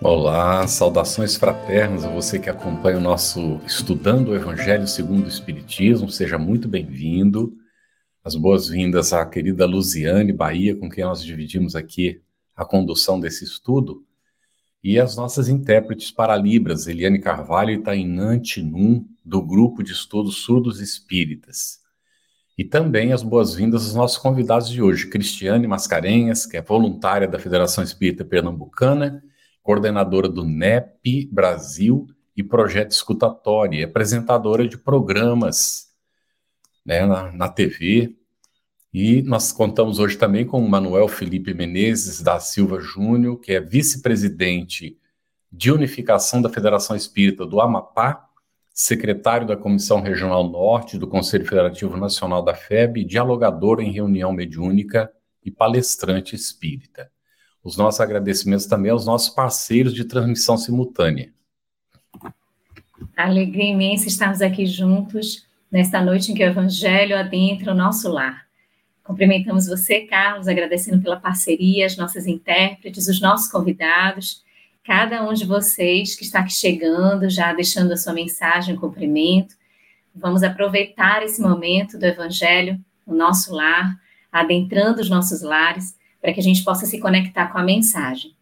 Olá, saudações fraternas a você que acompanha o nosso Estudando o Evangelho segundo o Espiritismo, seja muito bem-vindo. As boas-vindas à querida Luziane Bahia, com quem nós dividimos aqui a condução desse estudo, e as nossas intérpretes para Libras, Eliane Carvalho e Tainan Tinum, do Grupo de Estudos Surdos Espíritas. E também as boas-vindas aos nossos convidados de hoje, Cristiane Mascarenhas, que é voluntária da Federação Espírita Pernambucana, coordenadora do NEP Brasil e Projeto Escutatório, apresentadora de programas né, na, na TV. E nós contamos hoje também com o Manuel Felipe Menezes da Silva Júnior, que é vice-presidente de unificação da Federação Espírita do Amapá, secretário da Comissão Regional Norte do Conselho Federativo Nacional da FEB, dialogador em reunião mediúnica e palestrante espírita. Os nossos agradecimentos também aos nossos parceiros de transmissão simultânea. Alegria imensa estarmos aqui juntos nesta noite em que o Evangelho adentra o nosso lar. Cumprimentamos você, Carlos, agradecendo pela parceria, as nossas intérpretes, os nossos convidados, cada um de vocês que está aqui chegando, já deixando a sua mensagem, um cumprimento. Vamos aproveitar esse momento do Evangelho, o nosso lar, adentrando os nossos lares, para que a gente possa se conectar com a mensagem.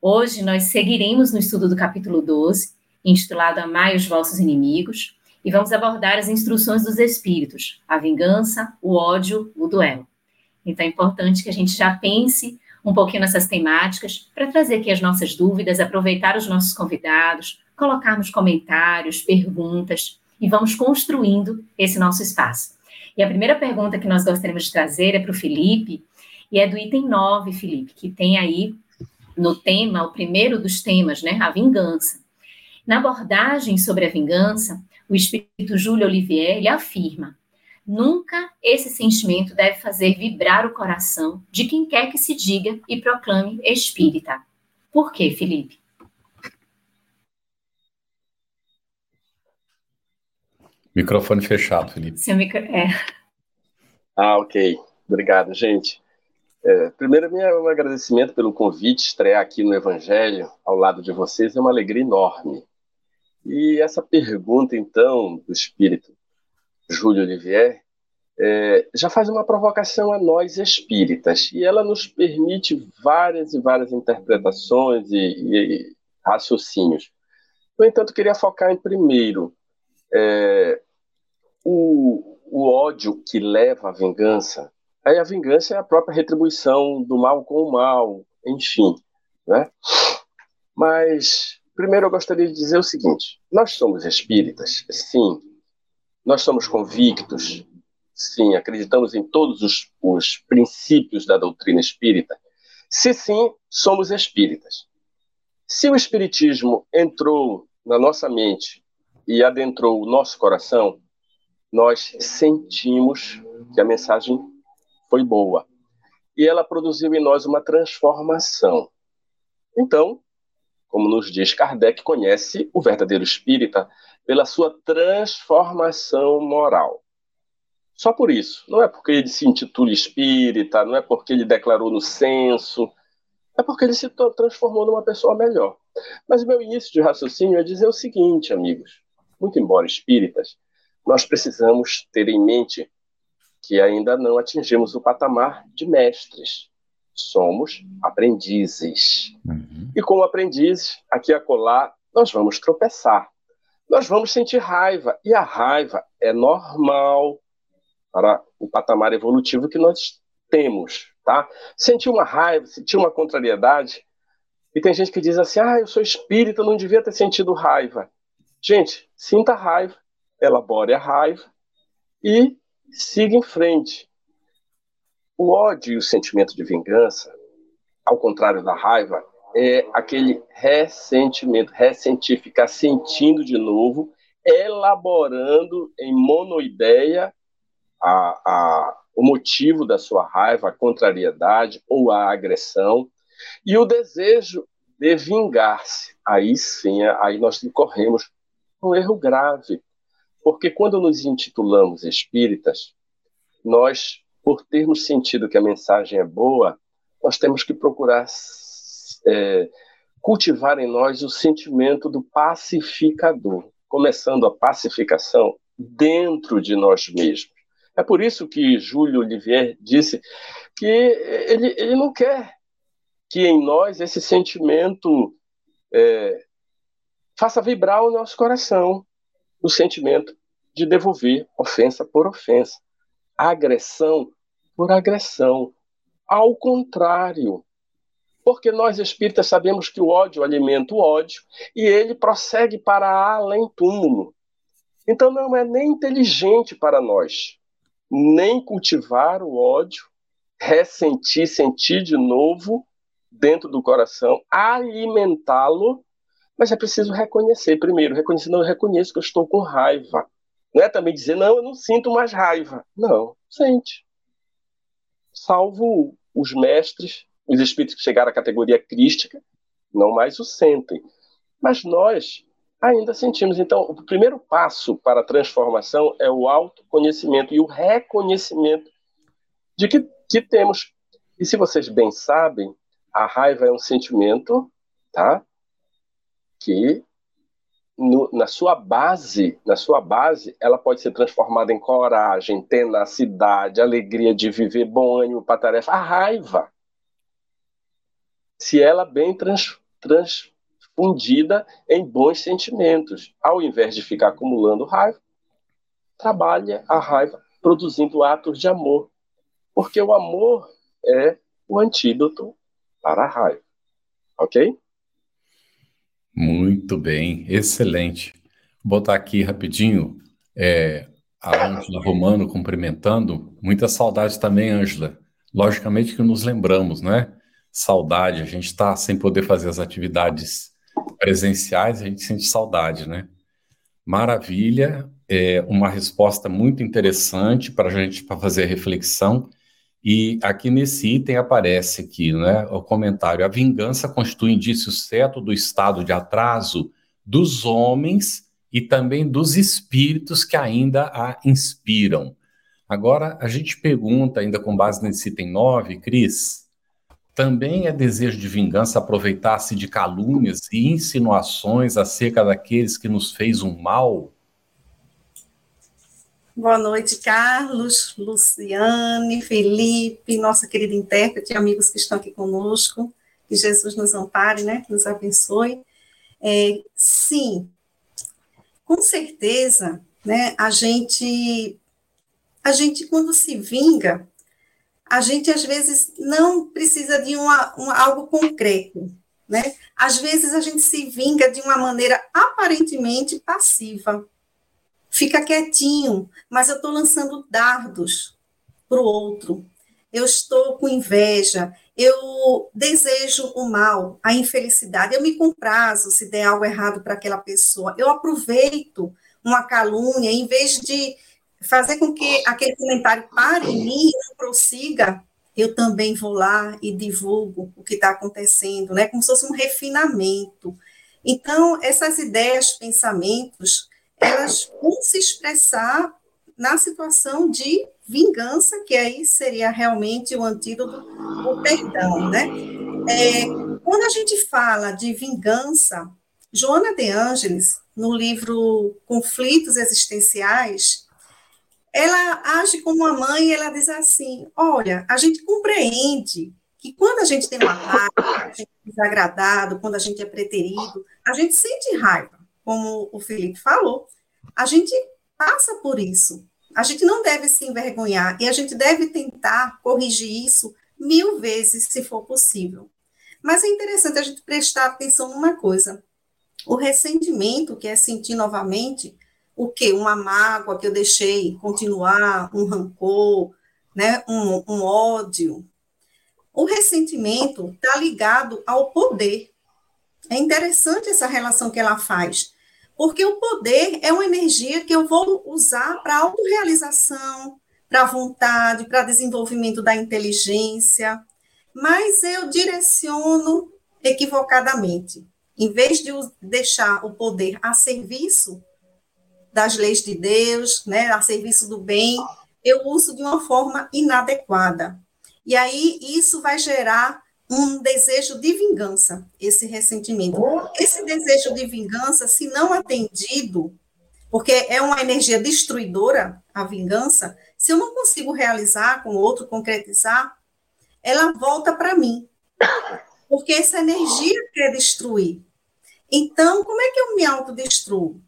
Hoje nós seguiremos no estudo do capítulo 12, intitulado Amai os vossos inimigos, e vamos abordar as instruções dos espíritos, a vingança, o ódio, o duelo. Então é importante que a gente já pense um pouquinho nessas temáticas para trazer aqui as nossas dúvidas, aproveitar os nossos convidados, colocarmos comentários, perguntas e vamos construindo esse nosso espaço. E a primeira pergunta que nós gostaríamos de trazer é para o Felipe, e é do item 9, Felipe, que tem aí no tema, o primeiro dos temas, né, a vingança. Na abordagem sobre a vingança, o espírito Júlio Olivier ele afirma: nunca esse sentimento deve fazer vibrar o coração de quem quer que se diga e proclame espírita. Por quê, Felipe? Microfone fechado, Felipe. Seu micro... é. Ah, ok. Obrigado, gente. É, primeiro, meu agradecimento pelo convite, estrear aqui no Evangelho ao lado de vocês é uma alegria enorme. E essa pergunta, então, do espírito Júlio Olivier, é, já faz uma provocação a nós espíritas, e ela nos permite várias e várias interpretações e, e raciocínios. No entanto, queria focar em primeiro é, o, o ódio que leva à vingança Aí a vingança é a própria retribuição do mal com o mal, enfim, né? Mas primeiro eu gostaria de dizer o seguinte: nós somos espíritas, sim. Nós somos convictos, sim. Acreditamos em todos os, os princípios da doutrina espírita. Se sim, somos espíritas. Se o espiritismo entrou na nossa mente e adentrou o nosso coração, nós sentimos que a mensagem foi boa. E ela produziu em nós uma transformação. Então, como nos diz Kardec, conhece o verdadeiro espírita pela sua transformação moral. Só por isso. Não é porque ele se intitula espírita, não é porque ele declarou no censo, é porque ele se transformou numa pessoa melhor. Mas meu início de raciocínio é dizer o seguinte, amigos: muito embora espíritas, nós precisamos ter em mente que ainda não atingimos o patamar de mestres. Somos aprendizes. Uhum. E como aprendizes, aqui e acolá, nós vamos tropeçar. Nós vamos sentir raiva. E a raiva é normal para o patamar evolutivo que nós temos. Tá? Sentir uma raiva, sentir uma contrariedade. E tem gente que diz assim: ah, eu sou espírita, não devia ter sentido raiva. Gente, sinta raiva, elabore a raiva e siga em frente. O ódio e o sentimento de vingança, ao contrário da raiva, é aquele ressentimento, ressentir, ficar sentindo de novo elaborando em monoideia a, a, o motivo da sua raiva, a contrariedade ou a agressão, e o desejo de vingar-se. Aí sim, aí nós incorremos um erro grave, porque quando nos intitulamos espíritas, nós, por termos sentido que a mensagem é boa, nós temos que procurar é, cultivar em nós o sentimento do pacificador, começando a pacificação dentro de nós mesmos. É por isso que Júlio Olivier disse que ele, ele não quer que em nós esse sentimento é, faça vibrar o nosso coração, o sentimento de devolver ofensa por ofensa, agressão por agressão. Ao contrário, porque nós espíritas sabemos que o ódio alimenta o ódio e ele prossegue para além túmulo. Então não é nem inteligente para nós nem cultivar o ódio, ressentir, sentir de novo dentro do coração, alimentá-lo, mas é preciso reconhecer primeiro, reconhecer, não, eu reconheço que eu estou com raiva. Não é também dizer, não, eu não sinto mais raiva. Não, sente. Salvo os mestres, os espíritos que chegaram à categoria crística, não mais o sentem. Mas nós ainda sentimos. Então, o primeiro passo para a transformação é o autoconhecimento e o reconhecimento de que, que temos. E se vocês bem sabem, a raiva é um sentimento, tá? Que no, na sua base, na sua base, ela pode ser transformada em coragem, tenacidade, alegria de viver, bom ânimo para tarefa. A raiva, se ela bem trans, trans, fundida em bons sentimentos. Ao invés de ficar acumulando raiva, trabalha a raiva produzindo atos de amor. Porque o amor é o antídoto para a raiva. Ok? Muito bem, excelente. Vou botar aqui rapidinho é, a Ângela Romano cumprimentando. Muita saudade também, Ângela. Logicamente que nos lembramos, né? Saudade, a gente está sem poder fazer as atividades presenciais, a gente sente saudade, né? Maravilha, é uma resposta muito interessante para a gente para fazer reflexão. E aqui nesse item aparece aqui, né, o comentário: a vingança constitui indício certo do estado de atraso dos homens e também dos espíritos que ainda a inspiram. Agora, a gente pergunta, ainda com base nesse item 9, Cris, também é desejo de vingança aproveitar-se de calúnias e insinuações acerca daqueles que nos fez um mal? Boa noite, Carlos, Luciane, Felipe, nossa querida intérprete, amigos que estão aqui conosco. Que Jesus nos ampare, né? Nos abençoe. É, sim, com certeza, né? A gente, a gente quando se vinga, a gente às vezes não precisa de uma, algo concreto, né? Às vezes a gente se vinga de uma maneira aparentemente passiva, fica quietinho, mas eu estou lançando dardos para o outro. Eu estou com inveja, eu desejo o mal, a infelicidade, eu me comprazo se der algo errado para aquela pessoa, eu aproveito uma calúnia em vez de fazer com que aquele comentário pare em mim e não prossiga, eu também vou lá e divulgo o que está acontecendo, né? Como se fosse um refinamento. Então, essas ideias, pensamentos, elas vão se expressar na situação de vingança, que aí seria realmente o antídoto o perdão, né? É, quando a gente fala de vingança, Joana de Ângeles, no livro Conflitos Existenciais, ela age como uma mãe e ela diz assim: olha, a gente compreende que quando a gente tem uma raiva, a gente é desagradado, quando a gente é preterido, a gente sente raiva, como o Felipe falou, a gente passa por isso. A gente não deve se envergonhar e a gente deve tentar corrigir isso mil vezes, se for possível. Mas é interessante a gente prestar atenção numa coisa. O ressentimento, que é sentir novamente, o que? Uma mágoa que eu deixei continuar, um rancor, né? um, um ódio. O ressentimento está ligado ao poder. É interessante essa relação que ela faz, Porque o poder é uma energia que eu vou usar para autorrealização, para vontade, para desenvolvimento da inteligência, mas eu direciono equivocadamente. Em vez de deixar o poder a serviço das leis de Deus, né, a serviço do bem, eu uso de uma forma inadequada. E aí isso vai gerar um desejo de vingança, esse ressentimento. Esse desejo de vingança, se não atendido, porque é uma energia destruidora, a vingança, se eu não consigo realizar com o outro, concretizar, ela volta para mim. Porque essa energia quer destruir. Então, como é que eu me autodestruo?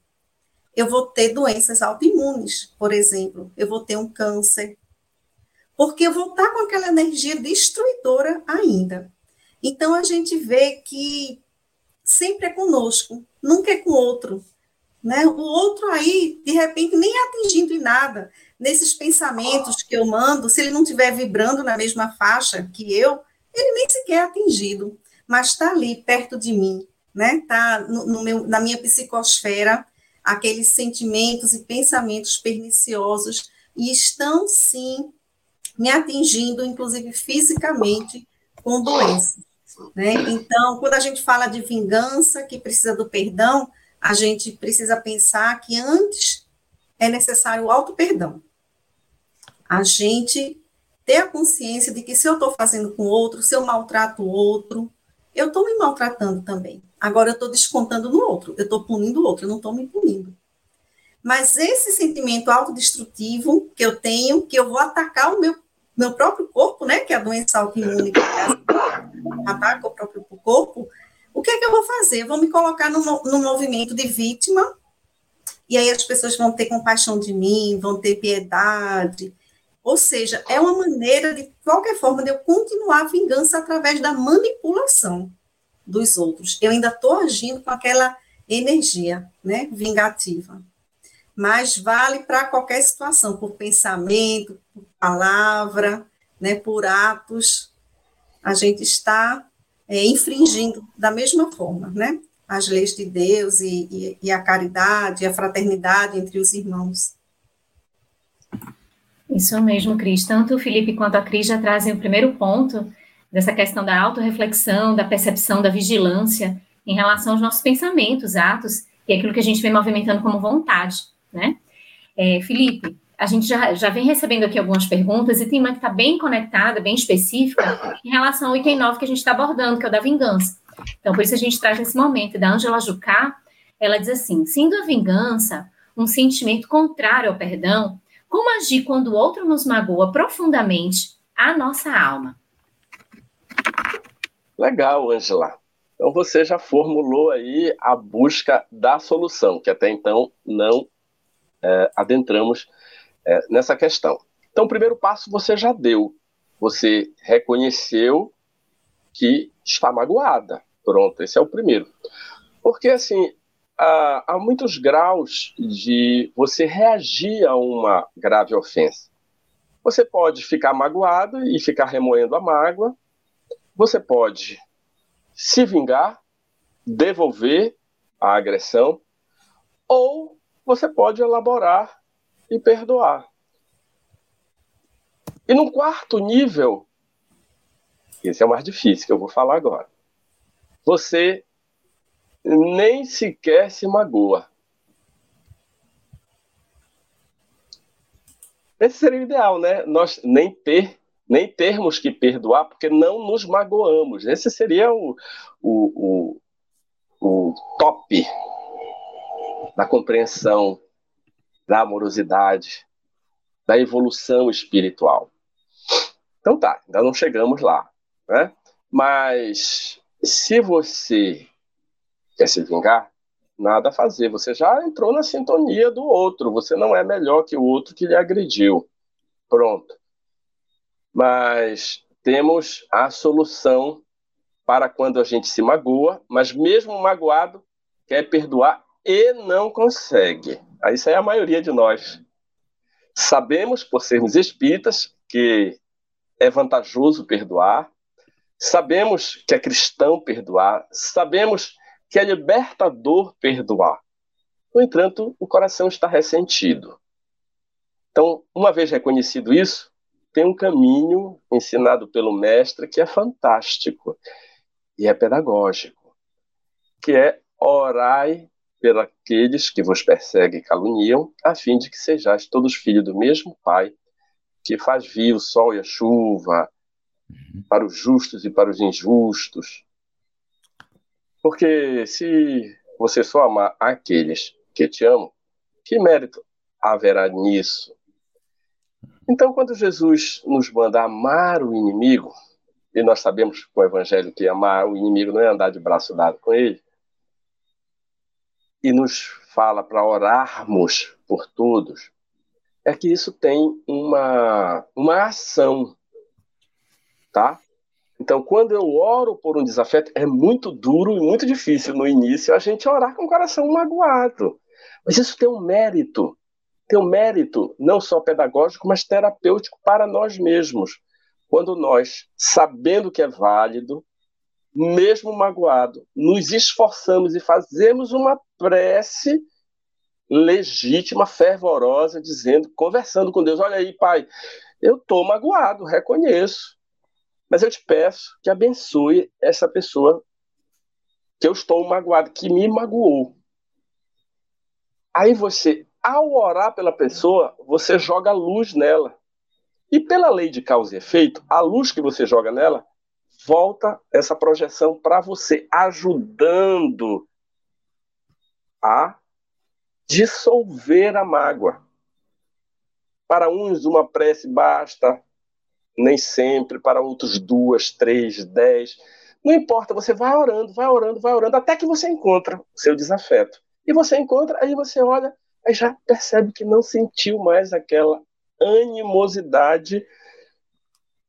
Eu vou ter doenças autoimunes, por exemplo. Eu vou ter um câncer. Porque eu vou estar com aquela energia destruidora ainda. Então, a gente vê que sempre é conosco, nunca é com outro. Né? O outro aí, de repente, nem atingindo em nada. Nesses pensamentos que eu mando, se ele não estiver vibrando na mesma faixa que eu, ele nem sequer é atingido, mas está ali, perto de mim, né? Está no, meu, na minha psicosfera, aqueles sentimentos e pensamentos perniciosos, e estão, sim, me atingindo, inclusive fisicamente, com doenças. Né? Então, quando a gente fala de vingança, que precisa do perdão, a gente precisa pensar que antes é necessário o auto-perdão. A gente ter a consciência de que se eu estou fazendo com outro, se eu maltrato o outro, eu estou me maltratando também. Agora eu estou descontando no outro, eu estou punindo o outro, eu não estou me punindo. Mas esse sentimento autodestrutivo que eu tenho, que eu vou atacar o meu, meu próprio corpo, né, que é a doença autoimune que ataca o próprio corpo, o que é que eu vou fazer? Eu vou me colocar no, no movimento de vítima, e aí as pessoas vão ter compaixão de mim, vão ter piedade, ou seja, é uma maneira, de qualquer forma, de eu continuar a vingança através da manipulação dos outros. Eu ainda estou agindo com aquela energia né, vingativa. Mas vale para qualquer situação, por pensamento, por palavra, né, por atos. A gente está é, infringindo da mesma forma, né? As leis de Deus e, e, e a caridade, a fraternidade entre os irmãos. Isso mesmo, Cris. Tanto o Felipe quanto a Cris já trazem o primeiro ponto dessa questão da autorreflexão, da percepção, da vigilância em relação aos nossos pensamentos, atos e aquilo que a gente vem movimentando como vontade, né? É, Felipe, a gente já, já vem recebendo aqui algumas perguntas e tem uma que está bem conectada, bem específica, em relação ao item 9 que a gente está abordando, que é o da vingança. Então, por isso a gente traz nesse momento. Da Angela Jucá, ela diz assim: sendo a vingança um sentimento contrário ao perdão, como agir quando o outro nos magoa profundamente a nossa alma? Legal, Angela. Então você já formulou aí a busca da solução, que até então não é, adentramos é, nessa questão. Então, o primeiro passo você já deu. Você reconheceu que está magoada. Pronto, esse é o primeiro. Porque, assim, há, há muitos graus de você reagir a uma grave ofensa. Você pode ficar magoado e ficar remoendo a mágoa. Você pode se vingar, devolver a agressão, ou você pode elaborar e perdoar. E no quarto nível, esse é o mais difícil que eu vou falar agora. Você nem sequer se magoa. Esse seria o ideal, né? Nós nem ter, nem termos que perdoar, porque não nos magoamos. Esse seria o, o, o, o top da compreensão, da amorosidade, da evolução espiritual. Então tá, ainda não chegamos lá, né? Mas se você quer se vingar? Nada a fazer. Você já entrou na sintonia do outro. Você não é melhor que o outro que lhe agrediu. Pronto. Mas temos a solução para quando a gente se magoa, mas mesmo magoado quer perdoar e não consegue. Isso é a maioria de nós. Sabemos, por sermos espíritas, que é vantajoso perdoar, sabemos que é cristão perdoar, sabemos que é libertador perdoar. No entanto, o coração está ressentido. Então, uma vez reconhecido isso, tem um caminho ensinado pelo mestre que é fantástico e é pedagógico, que é orai pelos que vos perseguem e caluniam, a fim de que sejais todos filhos do mesmo Pai, que faz vir o sol e a chuva uhum. para os justos e para os injustos. Porque se você só amar aqueles que te amam, que mérito haverá nisso? Então, quando Jesus nos manda amar o inimigo, e nós sabemos com o Evangelho que amar o inimigo não é andar de braço dado com ele, e nos fala para orarmos por todos, é que isso tem uma, uma ação, tá? Então, quando eu oro por um desafeto, é muito duro e muito difícil no início a gente orar com o coração magoado. Mas isso tem um mérito, tem um mérito não só pedagógico, mas terapêutico para nós mesmos. Quando nós, sabendo que é válido, mesmo magoado, nos esforçamos e fazemos uma prece legítima, fervorosa, dizendo, conversando com Deus: Olha aí, Pai, eu estou magoado, reconheço, mas eu te peço que abençoe essa pessoa que eu estou magoado, que me magoou. Aí você, ao orar pela pessoa, você joga luz nela. E pela lei de causa e efeito, a luz que você joga nela volta essa projeção para você, ajudando a dissolver a mágoa. Para uns, uma prece basta, nem sempre, para outros, duas, três, dez. Não importa, você vai orando, vai orando, vai orando, até que você encontra o seu desafeto. E você encontra, aí você olha, aí já percebe que não sentiu mais aquela animosidade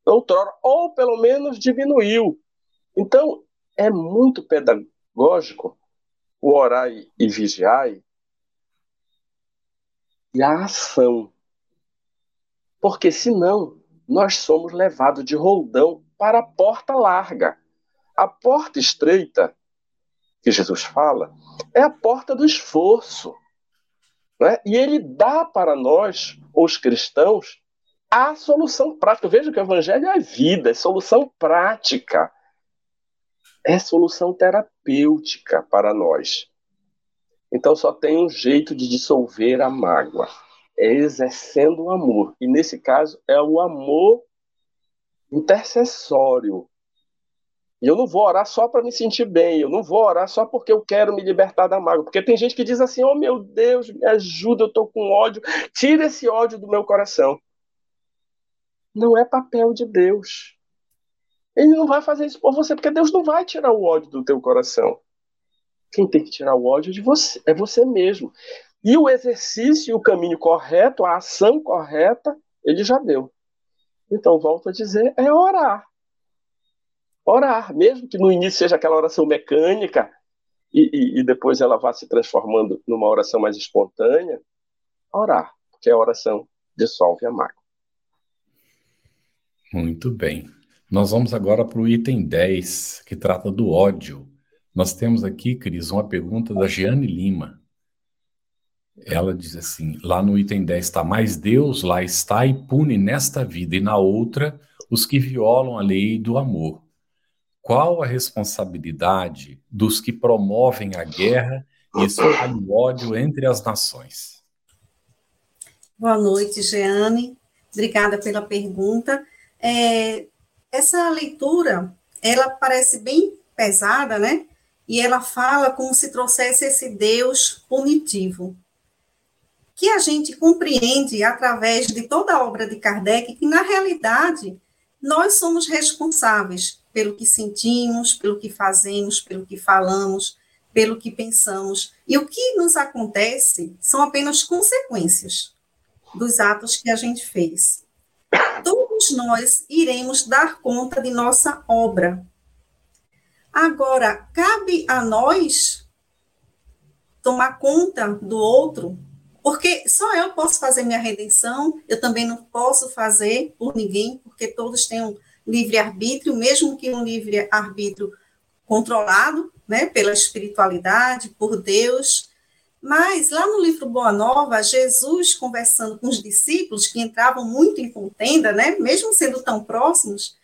outrora, ou pelo menos diminuiu. Então, é muito pedagógico o orar e vigiar e a ação. Porque senão nós somos levados de roldão para a porta larga. A porta estreita, que Jesus fala, é a porta do esforço. Né? E ele dá para nós, os cristãos, a solução prática. Veja que o evangelho é vida, é solução prática. É solução terapêutica para nós. Então só tem um jeito de dissolver a mágoa. É exercendo o amor. E nesse caso é o amor intercessório. E eu não vou orar só para me sentir bem, eu não vou orar só porque eu quero me libertar da mágoa. Porque tem gente que diz assim: oh meu Deus, me ajuda, eu estou com ódio, tira esse ódio do meu coração não é papel de Deus. Ele não vai fazer isso por você, porque Deus não vai tirar o ódio do teu coração. Quem tem que tirar o ódio de você é você mesmo. E o exercício, o caminho correto, a ação correta, ele já deu. Então, volto a dizer, é orar. Orar, mesmo que no início seja aquela oração mecânica e, e, e depois ela vá se transformando numa oração mais espontânea, orar, porque a oração dissolve a mágoa. Muito bem. Nós vamos agora para o item 10, que trata do ódio. Nós temos aqui, Cris, uma pergunta da Giane Lima. Ela diz assim: lá no item 10 está, mas Deus lá está e pune nesta vida, e na outra os que violam a lei do amor. Qual a responsabilidade dos que promovem a guerra e espalham o ódio entre as nações? Boa noite, Jeane. Obrigada pela pergunta é, essa leitura, ela parece bem pesada, né? E ela fala como se trouxesse esse Deus punitivo. Que a gente compreende através de toda a obra de Kardec que, na realidade, nós somos responsáveis pelo que sentimos, pelo que fazemos, pelo que falamos, pelo que pensamos. E o que nos acontece são apenas consequências dos atos que a gente fez todos nós iremos dar conta de nossa obra. Agora, cabe a nós tomar conta do outro, porque só eu posso fazer minha redenção, eu também não posso fazer por ninguém, porque todos têm um livre-arbítrio, mesmo que um livre-arbítrio controlado né, pela espiritualidade, por Deus. Mas lá no livro Boa Nova, Jesus conversando com os discípulos que entravam muito em contenda, né, mesmo sendo tão próximos,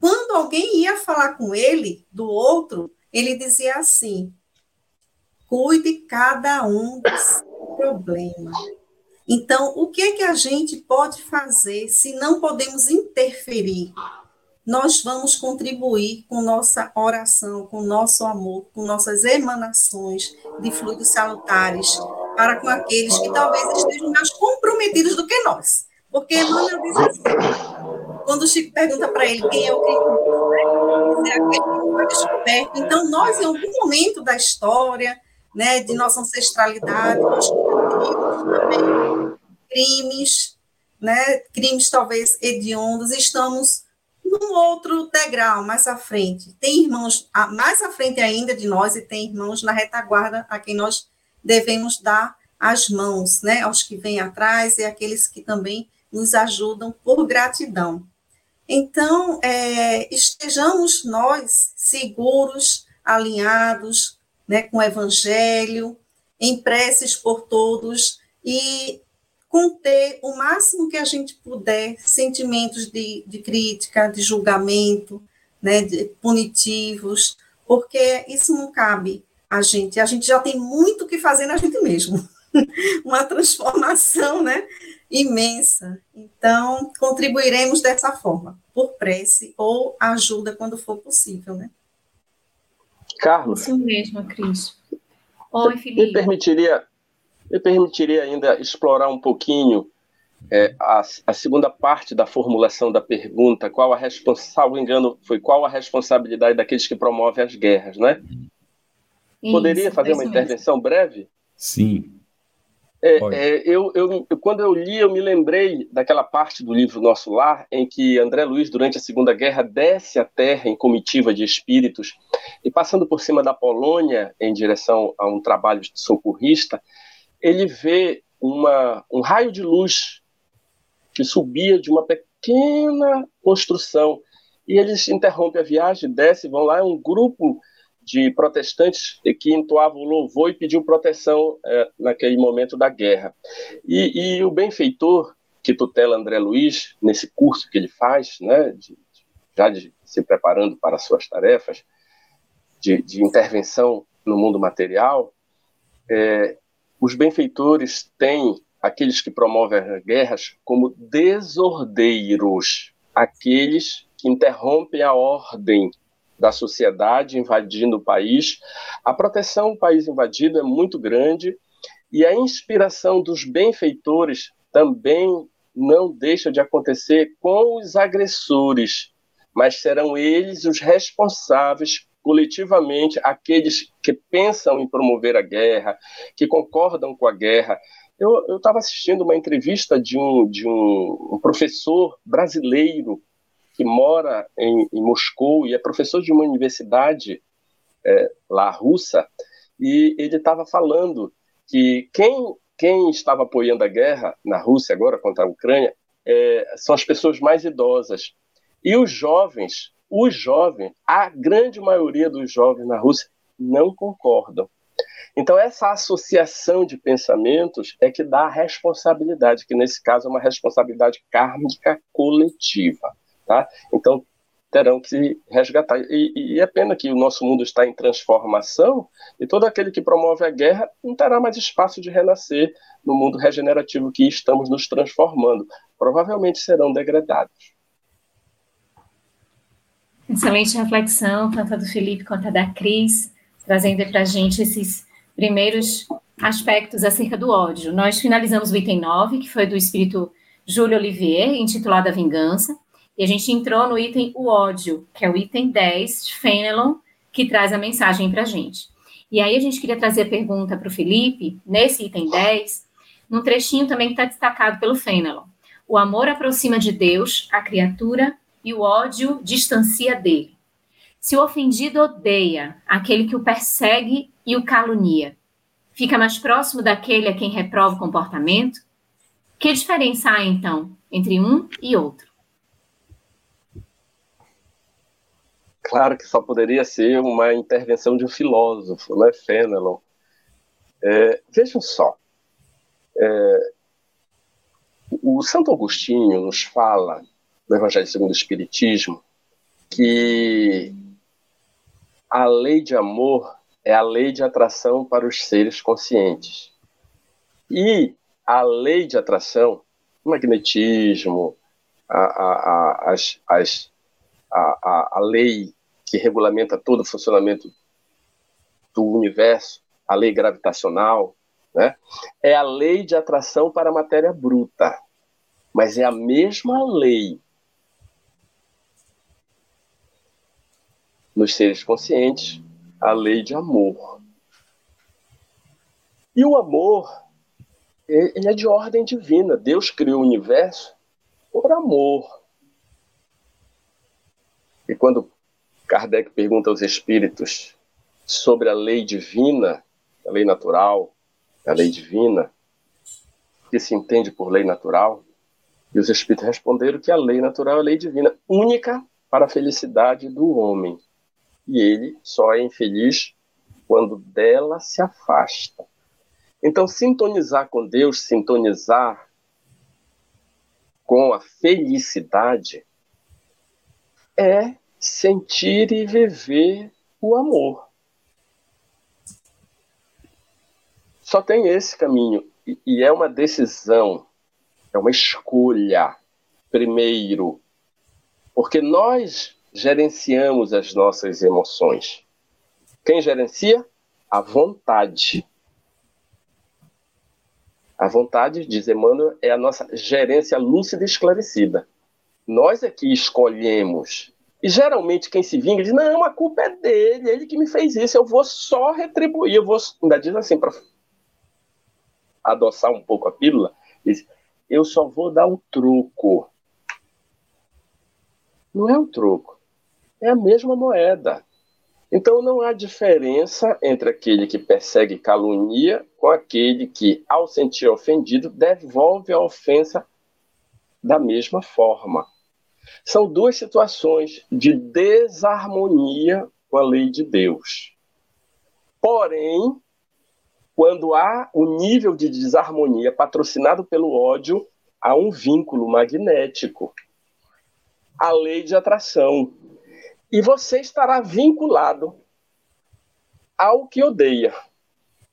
quando alguém ia falar com ele do outro, ele dizia assim: cuide cada um do seu problema. Então, o que é que a gente pode fazer se não podemos interferir? Nós vamos contribuir com nossa oração, com nosso amor, com nossas emanações de fluidos salutares para com aqueles que talvez estejam mais comprometidos do que nós. Porque Emmanuel diz assim, quando o Chico pergunta para ele quem é o né? é aquele que foi descoberto. Então, nós, em algum momento da história, né, de nossa ancestralidade, nós crimes, né, crimes talvez hediondos, estamos num outro degrau mais à frente. Tem irmãos mais à frente ainda de nós e tem irmãos na retaguarda a quem nós devemos dar as mãos, né, aos que vêm atrás e aqueles que também nos ajudam por gratidão. Então, é, estejamos nós seguros, alinhados né, com o Evangelho, em preces por todos e conter o máximo que a gente puder sentimentos de, de crítica, de julgamento, né, de punitivos, porque isso não cabe a gente. A gente já tem muito o que fazer na gente mesmo. Uma transformação, né? imensa. Então, contribuiremos dessa forma, por prece ou ajuda quando for possível, né? Carlos. Isso mesmo, Cris. Oi, Felipe. Me permitiria, me permitiria ainda explorar um pouquinho é, a, a, segunda parte da formulação da pergunta, qual a responsabilidade, engano, foi qual a responsabilidade daqueles que promovem as guerras, né? Isso, Poderia fazer uma intervenção mesmo. breve? Sim. É, é, eu, eu, quando eu li, eu me lembrei daquela parte do livro Nosso Lar, em que André Luiz, durante a Segunda Guerra, desce a terra em comitiva de espíritos e, passando por cima da Polônia, em direção a um trabalho de socorrista, ele vê uma, um raio de luz que subia de uma pequena construção. E eles interrompem a viagem, descem, vão lá, é um grupo de protestantes que entoavam louvor e pediam proteção é, naquele momento da guerra. E, e, o benfeitor que tutela André Luiz, nesse curso que ele faz, né, de, já de se preparando para suas tarefas de, de intervenção no mundo material, é, os benfeitores têm aqueles que promovem as guerras como desordeiros, aqueles que interrompem a ordem da sociedade invadindo o país. A proteção do país invadido é muito grande e a inspiração dos benfeitores também não deixa de acontecer com os agressores, mas serão eles os responsáveis coletivamente, aqueles que pensam em promover a guerra, que concordam com a guerra. Eu estava assistindo uma entrevista de um, de um, um professor brasileiro que mora em, em Moscou e é professor de uma universidade é, lá russa, e ele estava falando que quem, quem estava apoiando a guerra na Rússia agora contra a Ucrânia é, são as pessoas mais idosas. E os jovens, os jovens, a grande maioria dos jovens na Rússia não concordam. Então, essa associação de pensamentos é que dá a responsabilidade, que nesse caso é uma responsabilidade kármica coletiva. Tá? Então, terão que resgatar. E, e, é pena que o nosso mundo está em transformação e todo aquele que promove a guerra não terá mais espaço de renascer no mundo regenerativo que estamos nos transformando. Provavelmente serão degradados. Excelente reflexão, tanto do Felipe quanto da Cris, trazendo para a gente esses primeiros aspectos acerca do ódio. Nós finalizamos o item 9, que foi do espírito Júlio Olivier, intitulado A Vingança. E a gente entrou no item o ódio, que é o item 10 de Fenelon, que traz a mensagem para a gente. E aí a gente queria trazer a pergunta para o Felipe, nesse item 10, num trechinho também que está destacado pelo Fenelon. O amor aproxima de Deus a criatura e o ódio distancia dele. Se o ofendido odeia aquele que o persegue e o calunia, fica mais próximo daquele a quem reprova o comportamento? Que diferença há, então, entre um e outro? Claro que só poderia ser uma intervenção de um filósofo, né, Fenelon. É, vejam só, é, o Santo Agostinho nos fala, no Evangelho segundo o Espiritismo, que a lei de amor é a lei de atração para os seres conscientes. E a lei de atração, o magnetismo, a, a, a, as, as, a, a lei que regulamenta todo o funcionamento do universo, a lei gravitacional, né? é a lei de atração para a matéria bruta, mas é a mesma lei nos seres conscientes, a lei de amor. E o amor, ele é de ordem divina. Deus criou o universo por amor. E quando Kardec pergunta aos espíritos sobre a lei divina, a lei natural, a lei divina, que se entende por lei natural, e os espíritos responderam que a lei natural é a lei divina, única para a felicidade do homem. E ele só é infeliz quando dela se afasta. Então, sintonizar com Deus, sintonizar com a felicidade, é sentir e viver o amor. Só tem esse caminho. E é uma decisão, é uma escolha, primeiro. Porque nós gerenciamos as nossas emoções. Quem gerencia? A vontade. A vontade, diz Emmanuel, é a nossa gerência lúcida e esclarecida. Nós aqui escolhemos. E geralmente quem se vinga diz: não, a culpa é dele, ele que me fez isso, eu vou só retribuir. Eu vou. Ainda diz assim, para adoçar um pouco a pílula, diz: eu só vou dar um troco. Não é um troco, é a mesma moeda. Então não há diferença entre aquele que persegue calunia com aquele que, ao sentir ofendido, devolve a ofensa da mesma forma. São duas situações de desarmonia com a lei de Deus. Porém, quando há o nível de desarmonia patrocinado pelo ódio, há um vínculo magnético. A lei de atração e você estará vinculado ao que odeia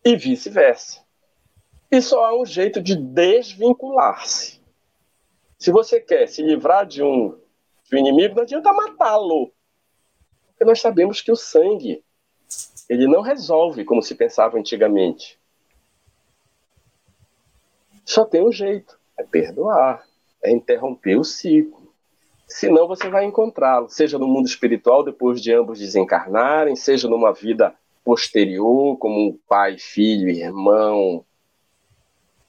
e vice-versa. E só há um jeito de desvincular-se. Se você quer se livrar de um, de um inimigo, não adianta matá-lo. Porque nós sabemos que o sangue ele não resolve como se pensava antigamente. Só tem um jeito, é perdoar, é interromper o ciclo senão você vai encontrá-lo, seja no mundo espiritual depois de ambos desencarnarem, seja numa vida posterior, como pai, filho, irmão,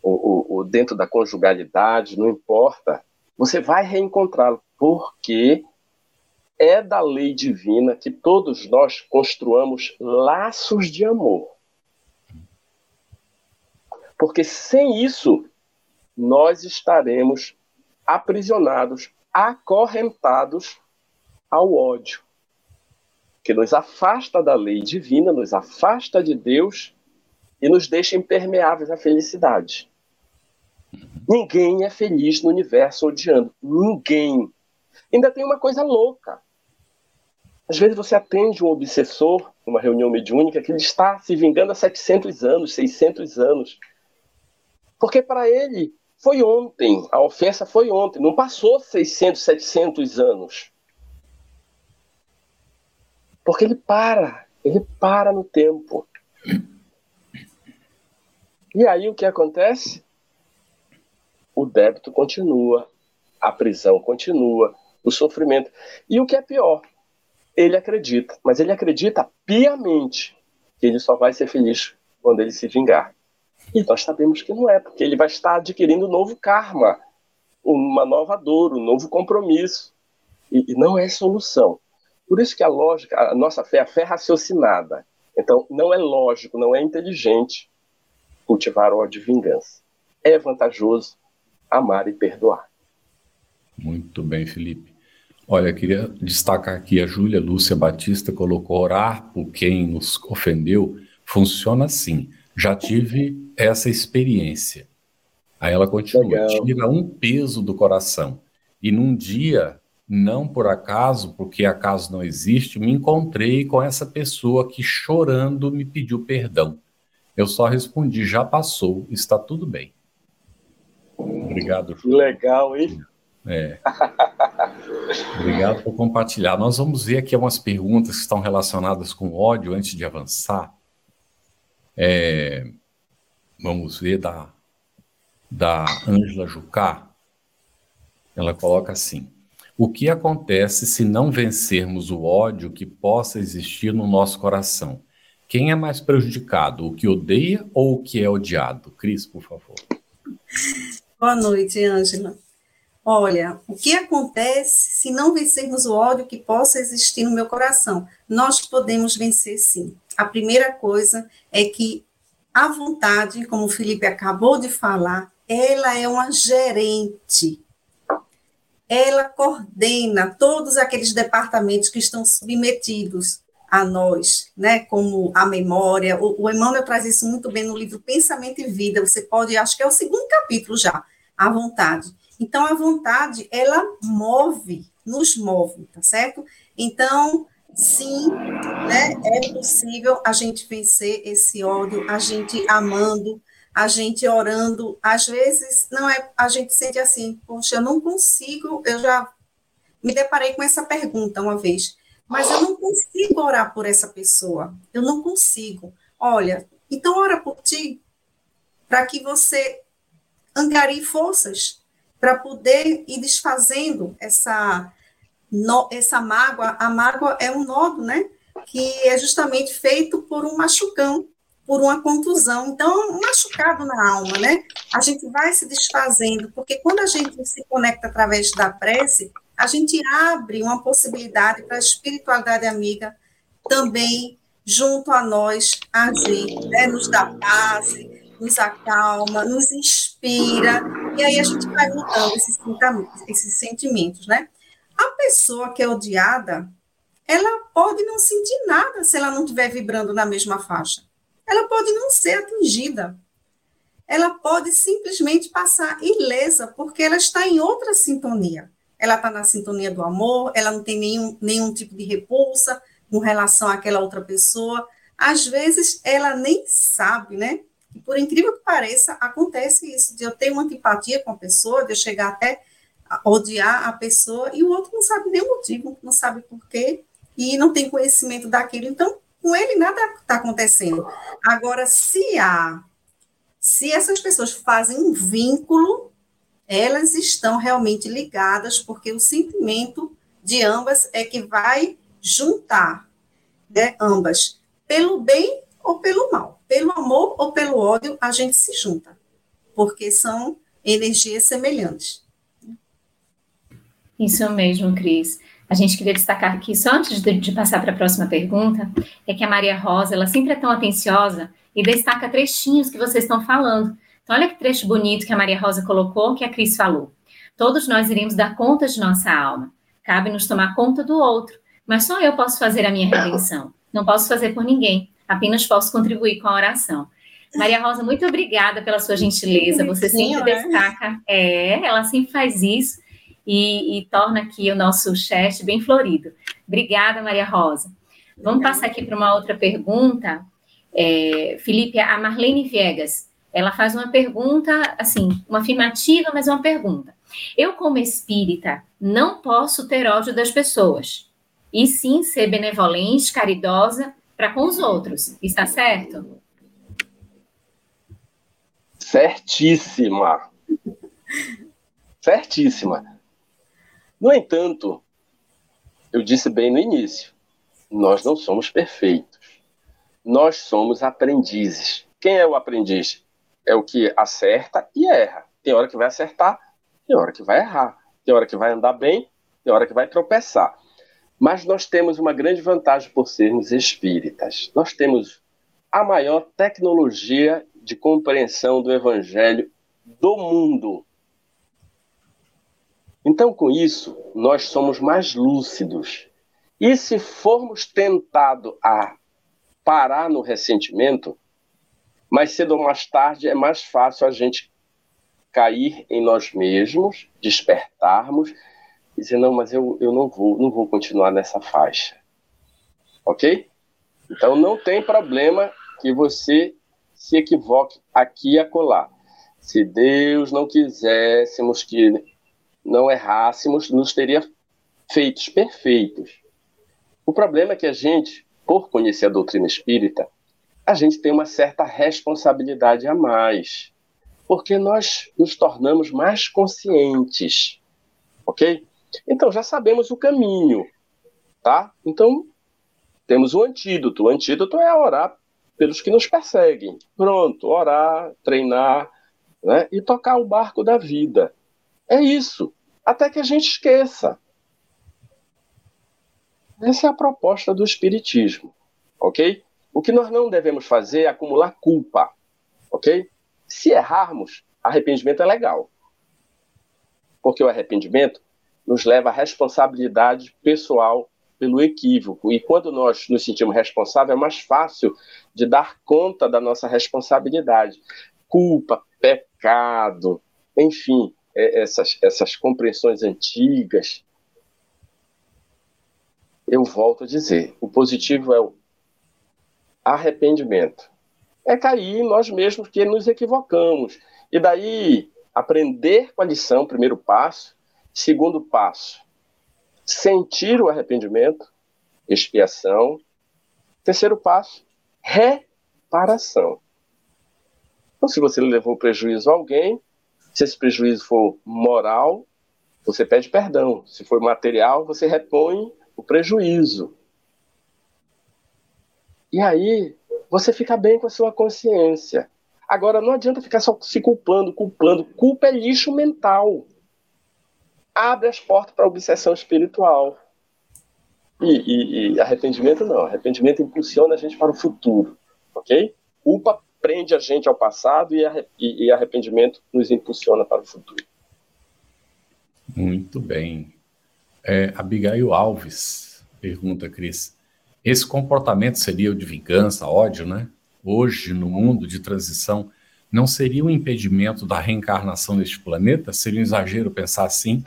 ou, ou, ou dentro da conjugalidade, não importa. Você vai reencontrá-lo, porque é da lei divina que todos nós construamos laços de amor. Porque sem isso, nós estaremos aprisionados acorrentados ao ódio, que nos afasta da lei divina, nos afasta de Deus e nos deixa impermeáveis à felicidade. Ninguém é feliz no universo odiando. Ninguém. Ainda tem uma coisa louca. Às vezes você atende um obsessor numa reunião mediúnica que ele está se vingando há 700 anos, 600 anos. Porque para ele foi ontem, a ofensa foi ontem, não passou 600, 700 anos. Porque ele para, ele para no tempo. E aí o que acontece? O débito continua, a prisão continua, o sofrimento. E o que é pior, ele acredita, mas ele acredita piamente que ele só vai ser feliz quando ele se vingar. E nós sabemos que não é, porque ele vai estar adquirindo um novo karma, uma nova dor, um novo compromisso. E, e não é solução. Por isso que a lógica, a nossa fé, a fé raciocinada. Então, não é lógico, não é inteligente cultivar ódio e vingança. É vantajoso amar e perdoar. Muito bem, Felipe. Olha, queria destacar aqui a Júlia Lúcia Batista colocou orar por quem nos ofendeu. Funciona assim Já tive essa experiência. Aí ela continua: Legal. tira um peso do coração. E num dia, não por acaso, porque acaso não existe, me encontrei com essa pessoa que chorando me pediu perdão. Eu só respondi: já passou, está tudo bem. Obrigado. Que legal, hein? É. Obrigado por compartilhar. Nós vamos ver aqui algumas perguntas que estão relacionadas com ódio antes de avançar. É, vamos ver da da Ângela Jucá. Ela coloca assim: O que acontece se não vencermos o ódio que possa existir no nosso coração? Quem é mais prejudicado, o que odeia ou o que é odiado? Cris, por favor. Boa noite, Ângela. Olha, o que acontece se não vencermos o ódio que possa existir no meu coração? Nós podemos vencer sim. A primeira coisa é que a vontade, como o Felipe acabou de falar, ela é uma gerente. Ela coordena todos aqueles departamentos que estão submetidos a nós, né, como a memória. O, o Emmanuel traz isso muito bem no livro Pensamento e Vida. Você pode, acho que é o segundo capítulo já, a vontade. Então, a vontade, ela move, nos move, tá certo? Então, sim, né, é possível a gente vencer esse ódio, a gente amando, a gente orando. Às vezes, não é, a gente sente assim, poxa, eu não consigo, eu já me deparei com essa pergunta uma vez, mas eu não consigo orar por essa pessoa, eu não consigo. Olha, então ora por ti, para que você angarie forças para poder ir desfazendo essa, no, essa mágoa. A mágoa é um nodo, né? Que é justamente feito por um machucão, por uma contusão. Então, um machucado na alma, né? A gente vai se desfazendo, porque quando a gente se conecta através da prece, a gente abre uma possibilidade para a espiritualidade amiga também junto a nós agir, né? nos dá paz, nos acalma, nos inspira, e aí a gente vai mudando esses esses sentimentos, né? A pessoa que é odiada, ela pode não sentir nada se ela não estiver vibrando na mesma faixa. Ela pode não ser atingida. Ela pode simplesmente passar ilesa, porque ela está em outra sintonia. Ela está na sintonia do amor, ela não tem nenhum, nenhum tipo de repulsa com relação àquela outra pessoa. Às vezes, ela nem sabe, né? E por incrível que pareça, acontece isso, de eu ter uma antipatia com a pessoa, de eu chegar até odiar a pessoa, e o outro não sabe nem o motivo, não sabe por quê, e não tem conhecimento daquilo. Então, com ele nada está acontecendo. Agora, se há, se essas pessoas fazem um vínculo, elas estão realmente ligadas, porque o sentimento de ambas é que vai juntar né, ambas, pelo bem ou pelo mal pelo amor ou pelo ódio, a gente se junta, porque são energias semelhantes. Isso mesmo, Cris. A gente queria destacar aqui, só antes de, de passar para a próxima pergunta, é que a Maria Rosa, ela sempre é tão atenciosa e destaca trechinhos que vocês estão falando. Então, olha que trecho bonito que a Maria Rosa colocou, que a Cris falou. Todos nós iremos dar conta de nossa alma. Cabe-nos tomar conta do outro, mas só eu posso fazer a minha redenção. Não posso fazer por ninguém. Apenas posso contribuir com a oração. Maria Rosa, muito obrigada pela sua gentileza. Você sempre destaca, é, ela sempre faz isso e, e, torna aqui o nosso chat bem florido. Obrigada, Maria Rosa. Vamos passar aqui para uma outra pergunta. É, Felipe, a Marlene Viegas, ela faz uma pergunta, assim, uma afirmativa, mas uma pergunta. Eu, como espírita, não posso ter ódio das pessoas, e sim ser benevolente, caridosa para com os outros. Está certo? Certíssima. Certíssima. No entanto, eu disse bem no início, nós não somos perfeitos. Nós somos aprendizes. Quem é o aprendiz? É o que acerta e erra. Tem hora que vai acertar, tem hora que vai errar. Tem hora que vai andar bem, tem hora que vai tropeçar. Mas nós temos uma grande vantagem por sermos espíritas. Nós temos a maior tecnologia de compreensão do evangelho do mundo. Então, com isso, nós somos mais lúcidos. E se formos tentados a parar no ressentimento, mais cedo ou mais tarde é mais fácil a gente cair em nós mesmos, despertarmos e dizer, não, mas eu, eu não vou, não vou continuar nessa faixa. Ok? Então não tem problema que você se equivoque aqui e acolá. Se Deus não quiséssemos que não errássemos, nos teria feitos perfeitos. O problema é que a gente, por conhecer a doutrina espírita, a gente tem uma certa responsabilidade a mais porque nós nos tornamos mais conscientes, ok? Então já sabemos o caminho, tá? Então temos o antídoto. O antídoto é orar pelos que nos perseguem. Pronto, orar, treinar, né? E tocar o barco da vida. É isso. Até que a gente esqueça. Essa é a proposta do Espiritismo, ok? O que nós não devemos fazer é acumular culpa, ok? Se errarmos, arrependimento é legal. Porque o arrependimento nos leva à responsabilidade pessoal pelo equívoco. E quando nós nos sentimos responsáveis, é mais fácil de dar conta da nossa responsabilidade. Culpa, pecado, enfim, essas, essas compreensões antigas. Eu volto a dizer: o positivo é o arrependimento é cair nós mesmos que nos equivocamos. E daí, aprender com a lição, primeiro passo. Segundo passo, sentir o arrependimento, expiação. Terceiro passo, reparação. Então, se você levou prejuízo a alguém, se esse prejuízo for moral, você pede perdão. Se for material, você repõe o prejuízo. E aí, você fica bem com a sua consciência. Agora, não adianta ficar só se culpando, culpando. Culpa é lixo mental. Abre as portas para a obsessão espiritual. E, e, e, arrependimento não. Arrependimento impulsiona a gente para o futuro. Ok? Culpa prende a gente ao passado e, arrependimento nos impulsiona para o futuro. Muito bem. É, Abigail Alves pergunta, Cris. Esse comportamento seria o de vingança, ódio, né? Hoje, no mundo de transição, não seria um impedimento da reencarnação neste planeta? Seria um exagero pensar assim?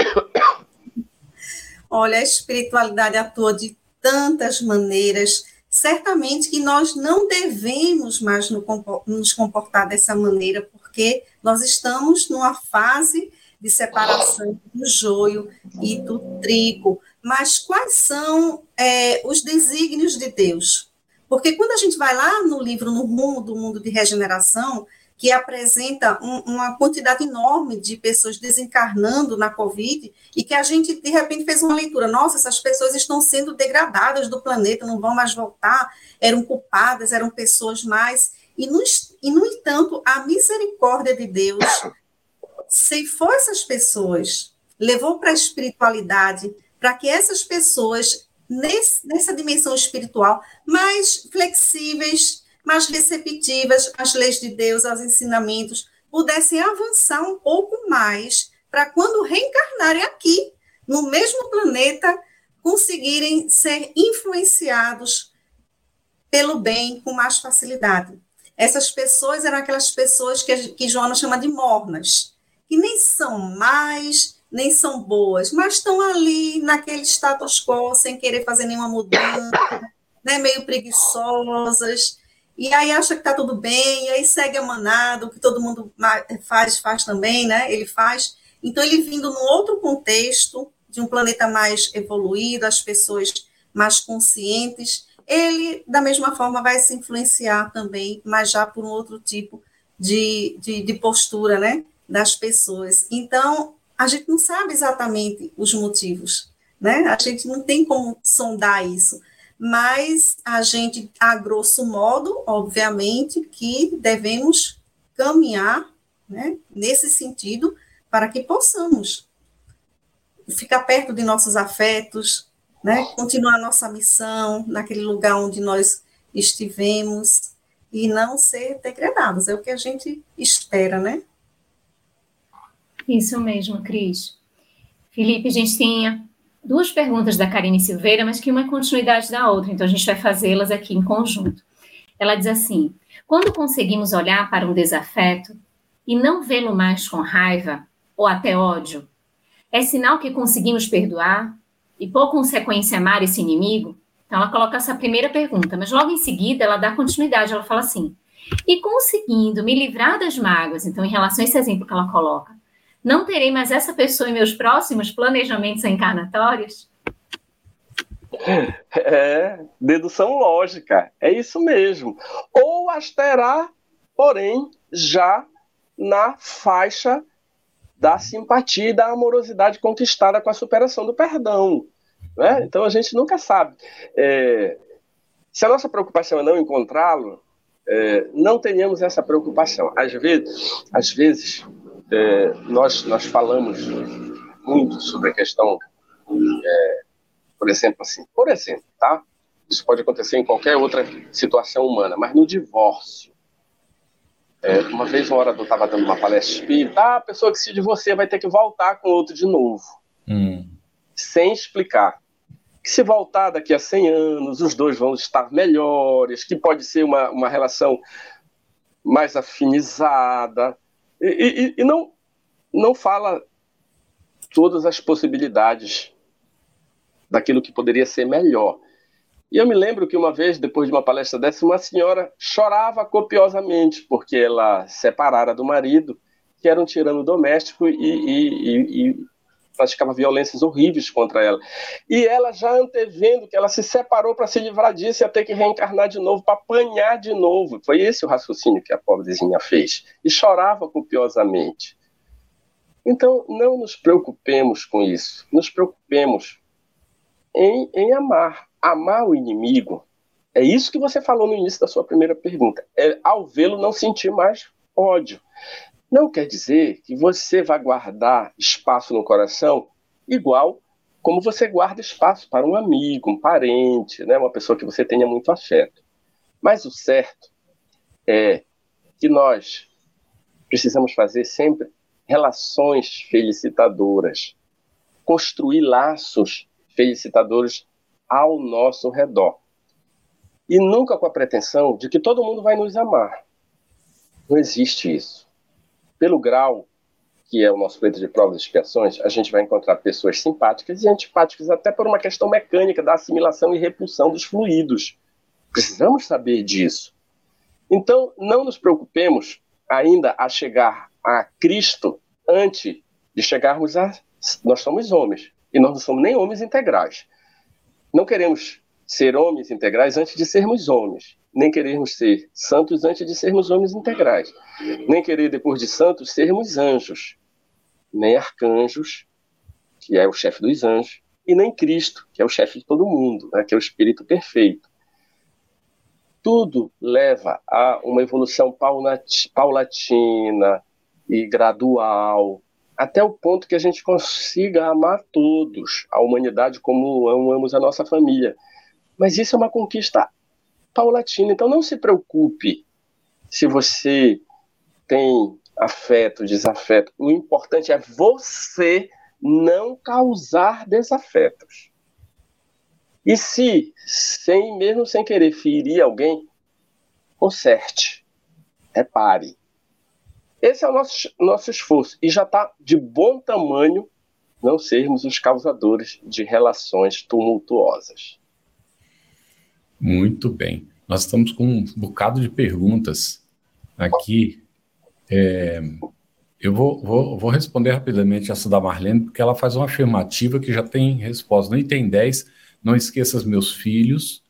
Olha, a espiritualidade atua de tantas maneiras. Certamente que nós não devemos mais nos comportar dessa maneira, porque nós estamos numa fase de separação do joio e do trigo mas quais são é, os desígnios de Deus? Porque quando a gente vai lá no livro No Rumo do Mundo de Regeneração, que apresenta um, uma quantidade enorme de pessoas desencarnando na Covid, e que a gente, de repente, fez uma leitura: nossa, essas pessoas estão sendo degradadas do planeta, não vão mais voltar, eram culpadas, eram pessoas mais. E no, e, no entanto, a misericórdia de Deus ceifou essas pessoas, levou para a espiritualidade, para que essas pessoas, nesse, nessa dimensão espiritual, mais flexíveis, mais receptivas às leis de Deus, aos ensinamentos, pudessem avançar um pouco mais para quando reencarnarem aqui, no mesmo planeta, conseguirem ser influenciados pelo bem com mais facilidade. Essas pessoas eram aquelas pessoas que, que Joana chama de mornas, que nem são mais, nem são boas, mas estão ali naquele status quo, sem querer fazer nenhuma mudança, né, meio preguiçosas, e aí acha que está tudo bem, e aí segue a manada, o que todo mundo faz, faz também, né, ele faz. Então, ele vindo num outro contexto, de um planeta mais evoluído, as pessoas mais conscientes, ele, da mesma forma, vai se influenciar também, mas já por um outro tipo de, de, de postura, né, das pessoas. Então, a gente não sabe exatamente os motivos, né? A gente não tem como sondar isso, mas a gente, a grosso modo, obviamente, que devemos caminhar, né, nesse sentido, para que possamos ficar perto de nossos afetos, né, continuar nossa missão naquele lugar onde nós estivemos e não ser degradados, é o que a gente espera, né? Isso mesmo, Cris. Felipe, a gente tinha duas perguntas da Karine Silveira, mas que uma é continuidade da outra, então a gente vai fazê-las aqui em conjunto. Ela diz assim: quando conseguimos olhar para um desafeto e não vê-lo mais com raiva ou até ódio, é sinal que conseguimos perdoar e, por consequência, amar esse inimigo? Então, ela coloca essa primeira pergunta, mas logo em seguida ela dá continuidade. Ela fala assim: e conseguindo me livrar das mágoas, então, em relação a esse exemplo que ela coloca, não terei mais essa pessoa em meus próximos planejamentos encarnatórios? É, dedução lógica, é isso mesmo. Ou as terá, porém, já na faixa da simpatia e da amorosidade conquistada com a superação do perdão. Né? Então a gente nunca sabe. É, se a nossa preocupação é não encontrá-lo, é, não tenhamos essa preocupação. Às vezes, às vezes é, nós, nós falamos muito sobre a questão, é, por exemplo, assim, por exemplo, tá? Isso pode acontecer em qualquer outra situação humana, mas no divórcio. É, uma vez uma orador estava dando uma palestra espírita, ah, a pessoa que se divorcia vai ter que voltar com outro de novo. Hum. Sem explicar. Que se voltar daqui a 100 anos, os dois vão estar melhores, que pode ser uma, uma relação mais afinizada. E, e, e não, não fala todas as possibilidades daquilo que poderia ser melhor. E eu me lembro que uma vez, depois de uma palestra dessa, uma senhora chorava copiosamente porque ela separara do marido, que era um tirano doméstico e, e, e, praticava violências horríveis contra ela. E ela já antevendo que ela se separou para se livrar disso e ia ter que reencarnar de novo, para apanhar de novo. Foi esse o raciocínio que a pobrezinha fez. E chorava copiosamente. Então, não nos preocupemos com isso. Nos preocupemos em, em amar amar o inimigo, é isso que você falou no início da sua primeira pergunta. É ao vê-lo não sentir mais ódio. Não quer dizer que você vai guardar espaço no coração igual como você guarda espaço para um amigo, um parente, né, uma pessoa que você tenha muito afeto. Mas o certo é que nós precisamos fazer sempre relações felicitadoras, construir laços felicitadores ao nosso redor. E nunca com a pretensão de que todo mundo vai nos amar. Não existe isso. Pelo grau que é o nosso pleito de provas e expiações, a gente vai encontrar pessoas simpáticas e antipáticas, até por uma questão mecânica da assimilação e repulsão dos fluidos. Precisamos saber disso. Então, não nos preocupemos ainda a chegar a Cristo antes de chegarmos a. Nós somos homens, e nós não somos nem homens integrais. Não queremos ser homens integrais antes de sermos homens, nem queremos ser santos antes de sermos homens integrais, nem querer depois de santos sermos anjos, nem arcanjos, que é o chefe dos anjos, e nem Cristo, que é o chefe de todo mundo, né, que é o Espírito perfeito. Tudo leva a uma evolução paulatina e gradual, até o ponto que a gente consiga amar todos, a humanidade como amamos a nossa família. Mas isso é uma conquista paulatina, então não se preocupe se você tem afeto, desafeto. O importante é você não causar desafetos. E se, sem mesmo sem querer ferir alguém, conserte, repare. Esse é o nosso, nosso esforço. E já está de bom tamanho não sermos os causadores de relações tumultuosas. Muito bem. Nós estamos com um bocado de perguntas aqui. É, eu vou, vou, vou, responder rapidamente essa da Marlene, porque ela faz uma afirmativa que já tem resposta. No item 10, não esqueças, meus filhos,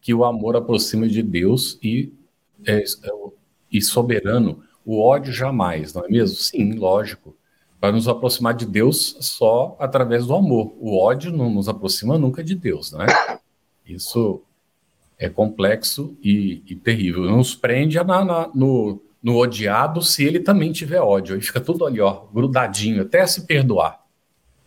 que o amor aproxima de Deus e, é, e soberano o ódio jamais, não é mesmo? Sim, lógico. Vai nos aproximar de Deus só através do amor. O ódio não nos aproxima nunca de Deus, não é? Isso é complexo e, e terrível. Nos prende na, na, no, no odiado se ele também tiver ódio. Aí fica tudo ali, ó, grudadinho, até se perdoar.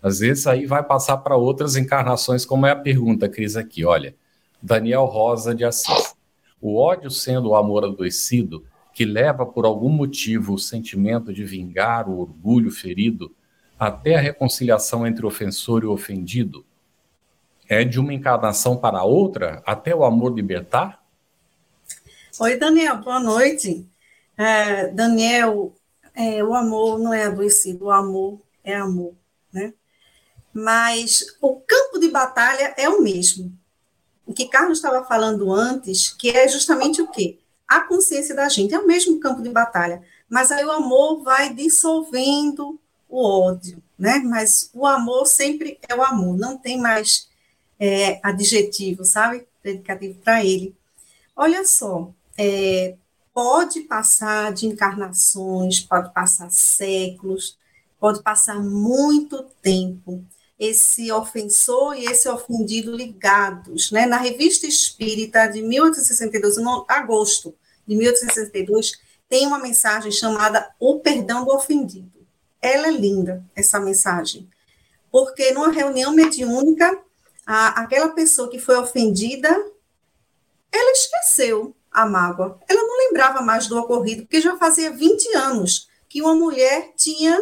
Às vezes aí vai passar para outras encarnações, como é a pergunta, Cris, aqui. Olha, Daniel Rosa de Assis. O ódio sendo o amor adoecido que leva por algum motivo o sentimento de vingar o orgulho ferido até a reconciliação entre ofensor e ofendido? É de uma encarnação para outra até o amor libertar? Oi, Daniel, boa noite. É, Daniel, é, o amor não é adoecido, o amor é amor, né? Mas o campo de batalha é o mesmo. O que Carlos estava falando antes, que é justamente o quê? A consciência da gente é o mesmo campo de batalha, mas aí o amor vai dissolvendo o ódio, né? Mas o amor sempre é o amor, não tem mais é, adjetivo, sabe? Predicativo para ele. Olha só, é, pode passar de encarnações, pode passar séculos, pode passar muito tempo. Esse ofensor e esse ofendido ligados, né? Na revista Espírita de 1862, em agosto de 1862, tem uma mensagem chamada O Perdão do Ofendido. Ela é linda, essa mensagem, porque numa reunião mediúnica, a, aquela pessoa que foi ofendida, ela esqueceu a mágoa. Ela não lembrava mais do ocorrido, porque já fazia 20 anos que uma mulher tinha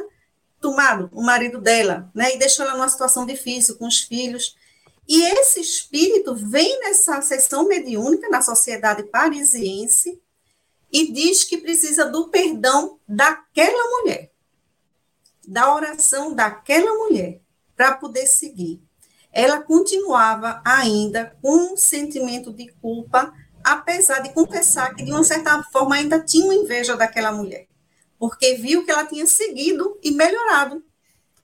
tomado o marido dela, né, e deixou ela numa situação difícil com os filhos. E esse espírito vem nessa sessão mediúnica na sociedade parisiense e diz que precisa do perdão daquela mulher da oração daquela mulher para poder seguir. Ela continuava ainda com um sentimento de culpa, apesar de confessar que, de uma certa forma, ainda tinha inveja daquela mulher, porque viu que ela tinha seguido e melhorado,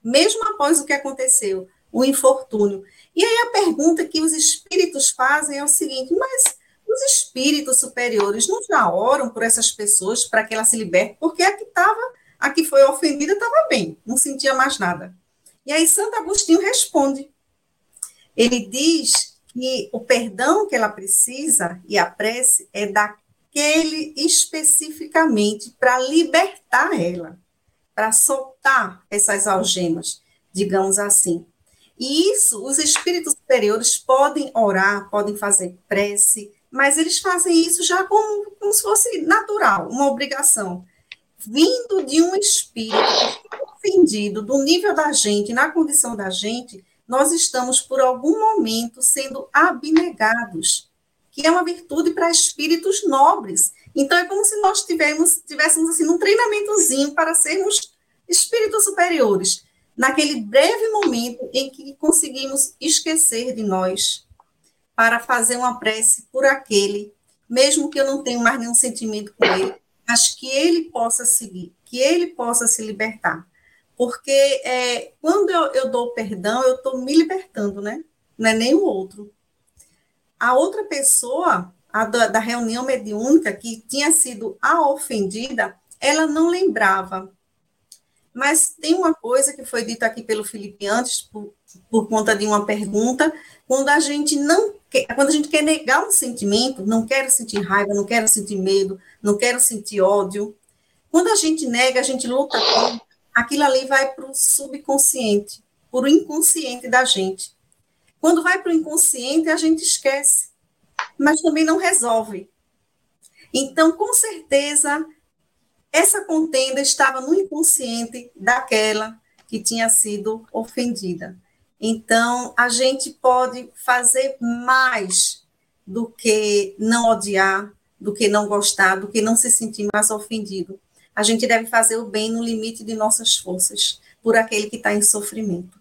mesmo após o que aconteceu, o infortúnio. E aí a pergunta que os espíritos fazem é o seguinte: mas os espíritos superiores não já oram por essas pessoas para que ela se liberte? Porque a que a que foi ofendida estava bem, não sentia mais nada. E aí Santo Agostinho responde. Ele diz que o perdão que ela precisa e a prece é daquele especificamente para libertar ela, para soltar essas algemas, digamos assim. E isso, os espíritos superiores podem orar, podem fazer prece, mas eles fazem isso já como, como se fosse natural, uma obrigação vindo de um espírito ofendido do nível da gente, na condição da gente, nós estamos por algum momento sendo abnegados, que é uma virtude para espíritos nobres. Então é como se nós tivéssemos, tivéssemos assim um treinamentozinho para sermos espíritos superiores, naquele breve momento em que conseguimos esquecer de nós para fazer uma prece por aquele, mesmo que eu não tenha mais nenhum sentimento com ele, mas que ele possa seguir, que ele possa se libertar. Porque é, quando eu, eu dou perdão, eu estou me libertando, né? Não é nem o outro. A outra pessoa, a da, da reunião mediúnica, que tinha sido a ofendida, ela não lembrava. Mas tem uma coisa que foi dita aqui pelo Felipe antes, por, por conta de uma pergunta, quando a gente não quando a gente quer negar um sentimento, não quero sentir raiva, não quero sentir medo, não quero sentir ódio. Quando a gente nega, a gente luta com, aquilo ali vai para o subconsciente, para o inconsciente da gente. Quando vai para o inconsciente, a gente esquece, mas também não resolve. Então, com certeza, essa contenda estava no inconsciente daquela que tinha sido ofendida. Então, a gente pode fazer mais do que não odiar, do que não gostar, do que não se sentir mais ofendido. A gente deve fazer o bem no limite de nossas forças, por aquele que está em sofrimento.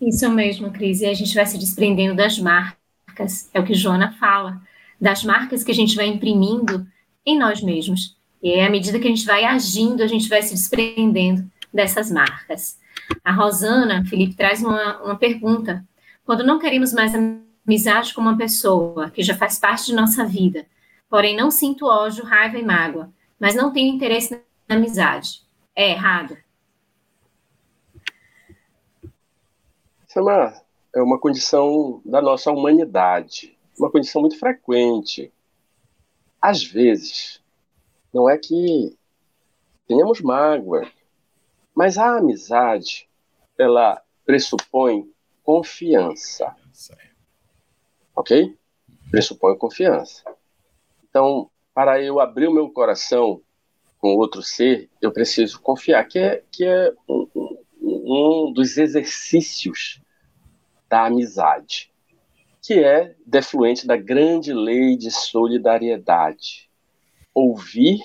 Isso mesmo, Cris. E a gente vai se desprendendo das marcas, é o que Joana fala, das marcas que a gente vai imprimindo em nós mesmos. E à medida que a gente vai agindo, a gente vai se desprendendo dessas marcas. A Rosana, Felipe, traz uma, uma pergunta. Quando não queremos mais amizade com uma pessoa que já faz parte de nossa vida, porém não sinto ódio, raiva e mágoa, mas não tenho interesse na amizade, é errado? Isso é uma, é uma condição da nossa humanidade, uma condição muito frequente. Às vezes, não é que tenhamos mágoa, mas a amizade, ela pressupõe confiança. Ok? Pressupõe confiança. Então, para eu abrir o meu coração com outro ser, eu preciso confiar, que é, que é um, um, um dos exercícios da amizade. que é defluente da grande lei de solidariedade. Ouvir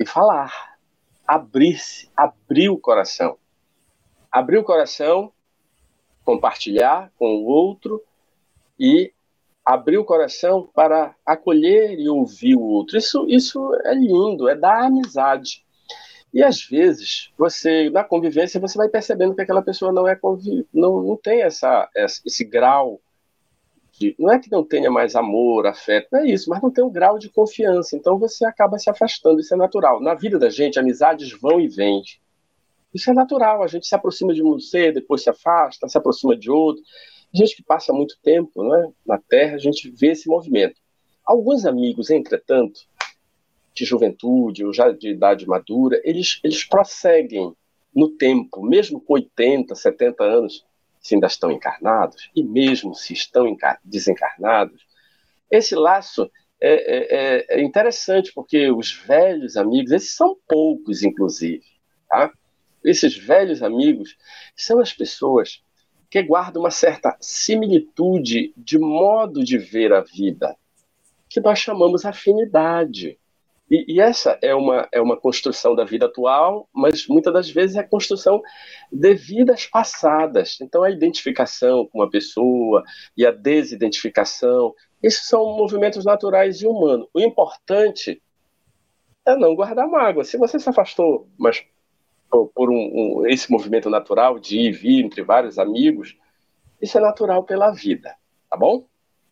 e falar. Abrir-se, abrir o coração. Abrir o coração, compartilhar com o outro e abrir o coração para acolher e ouvir o outro. Isso, isso é lindo, é da amizade. E às vezes, você na convivência, você vai percebendo que aquela pessoa não é não, não tem essa, esse grau de. Não é que não tenha mais amor, afeto, não é isso, mas não tem um grau de confiança. Então você acaba se afastando, isso é natural. Na vida da gente, amizades vão e vêm. Isso é natural, a gente se aproxima de um ser, depois se afasta, se aproxima de outro. Gente que passa muito tempo né, na Terra, a gente vê esse movimento. Alguns amigos, entretanto, de juventude ou já de idade madura, eles, eles prosseguem no tempo, mesmo com 80, 70 anos, se ainda estão encarnados, e mesmo se estão desencarnados, esse laço é, é, é, interessante, porque os velhos amigos, esses são poucos, inclusive, tá? Esses velhos amigos são as pessoas que guarda uma certa similitude de modo de ver a vida, que nós chamamos afinidade. E, e, essa é uma, é uma construção da vida atual, mas muitas das vezes é a construção de vidas passadas. Então, a identificação com uma pessoa e a desidentificação, esses são movimentos naturais e humanos. O importante é não guardar mágoa. Se você se afastou, mas por, um, um, esse movimento natural de ir e vir entre vários amigos, isso é natural pela vida, tá bom?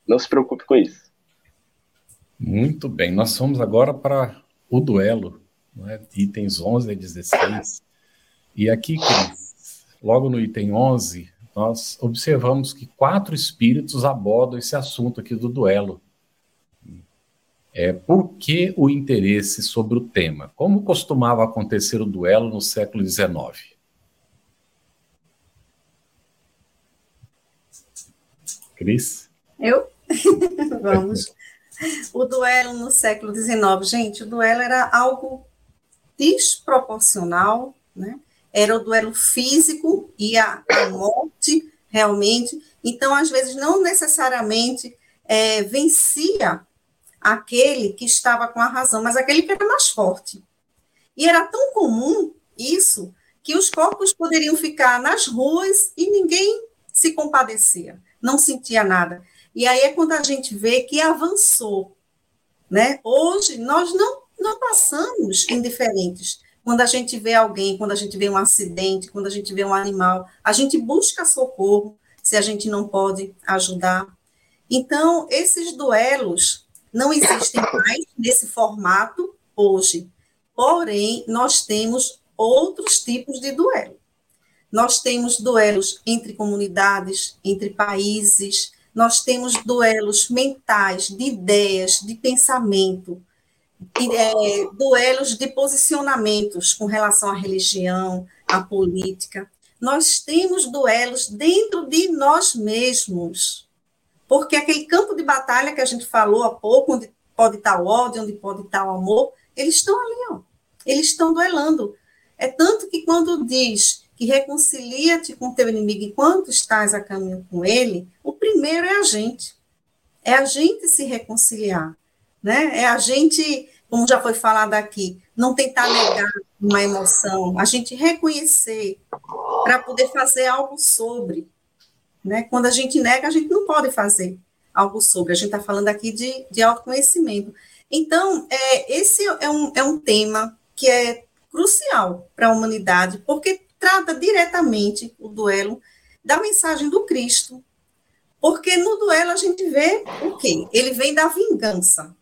Não se preocupe com isso. Muito bem, nós vamos agora para o duelo, né? itens 11 e 16. E aqui, logo no item 11, nós observamos que quatro espíritos abordam esse assunto aqui do duelo. É, por que o interesse sobre o tema? Como costumava acontecer o duelo no século XIX? Cris? Eu? Vamos. O duelo no século XIX, gente, o duelo era algo desproporcional, né? Era o duelo físico e a, a morte, realmente. Então, às vezes, não necessariamente é, vencia aquele que estava com a razão, mas aquele que era mais forte. E era tão comum isso que os corpos poderiam ficar nas ruas e ninguém se compadecia, não sentia nada. E aí é quando a gente vê que avançou. Né? Hoje, nós não, não passamos indiferentes. Quando a gente vê alguém, quando a gente vê um acidente, quando a gente vê um animal, a gente busca socorro se a gente não pode ajudar. Então, esses duelos não existem mais nesse formato hoje. Porém, nós temos outros tipos de duelo. Nós temos duelos entre comunidades, entre países, nós temos duelos mentais, de ideias, de pensamento, é, duelos de posicionamentos com relação à religião, à política. Nós temos duelos dentro de nós mesmos. Porque aquele campo de batalha que a gente falou há pouco, onde pode estar o ódio, onde pode estar o amor, eles estão ali, ó. Eles estão duelando. É tanto que quando diz que reconcilia-te com teu inimigo enquanto estás a caminho com ele, o primeiro é a gente. É a gente se reconciliar, né? É a gente, como já foi falado aqui, não tentar negar uma emoção, a gente reconhecer para poder fazer algo sobre, né? Quando a gente nega, a gente não pode fazer algo sobre. A gente está falando aqui de, de autoconhecimento. Então, é, esse é um, é um tema que é crucial para a humanidade, porque trata diretamente o duelo da mensagem do Cristo. Porque no duelo a gente vê o quê? Ele vem da vingança,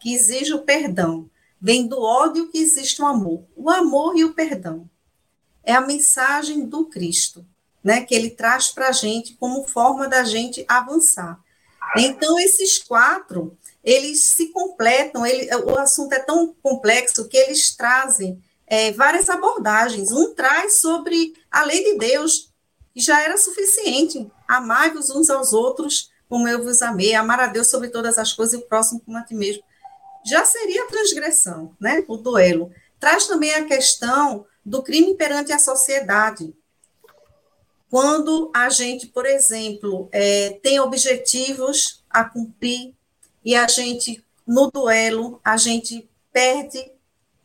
que exige o perdão. Vem do ódio que existe o amor. O amor e o perdão. É a mensagem do Cristo, né? Que ele traz para a gente como forma da gente avançar. Então, esses quatro, eles se completam, ele, o assunto é tão complexo que eles trazem é, várias abordagens. Um traz sobre a lei de Deus, que já era suficiente. Amai-vos uns aos outros como eu vos amei, amar a Deus sobre todas as coisas e o próximo como a ti mesmo. Já seria transgressão, né? O duelo. Traz também a questão do crime perante a sociedade. Quando a gente, por exemplo, é, tem objetivos a cumprir e a gente, no duelo, a gente perde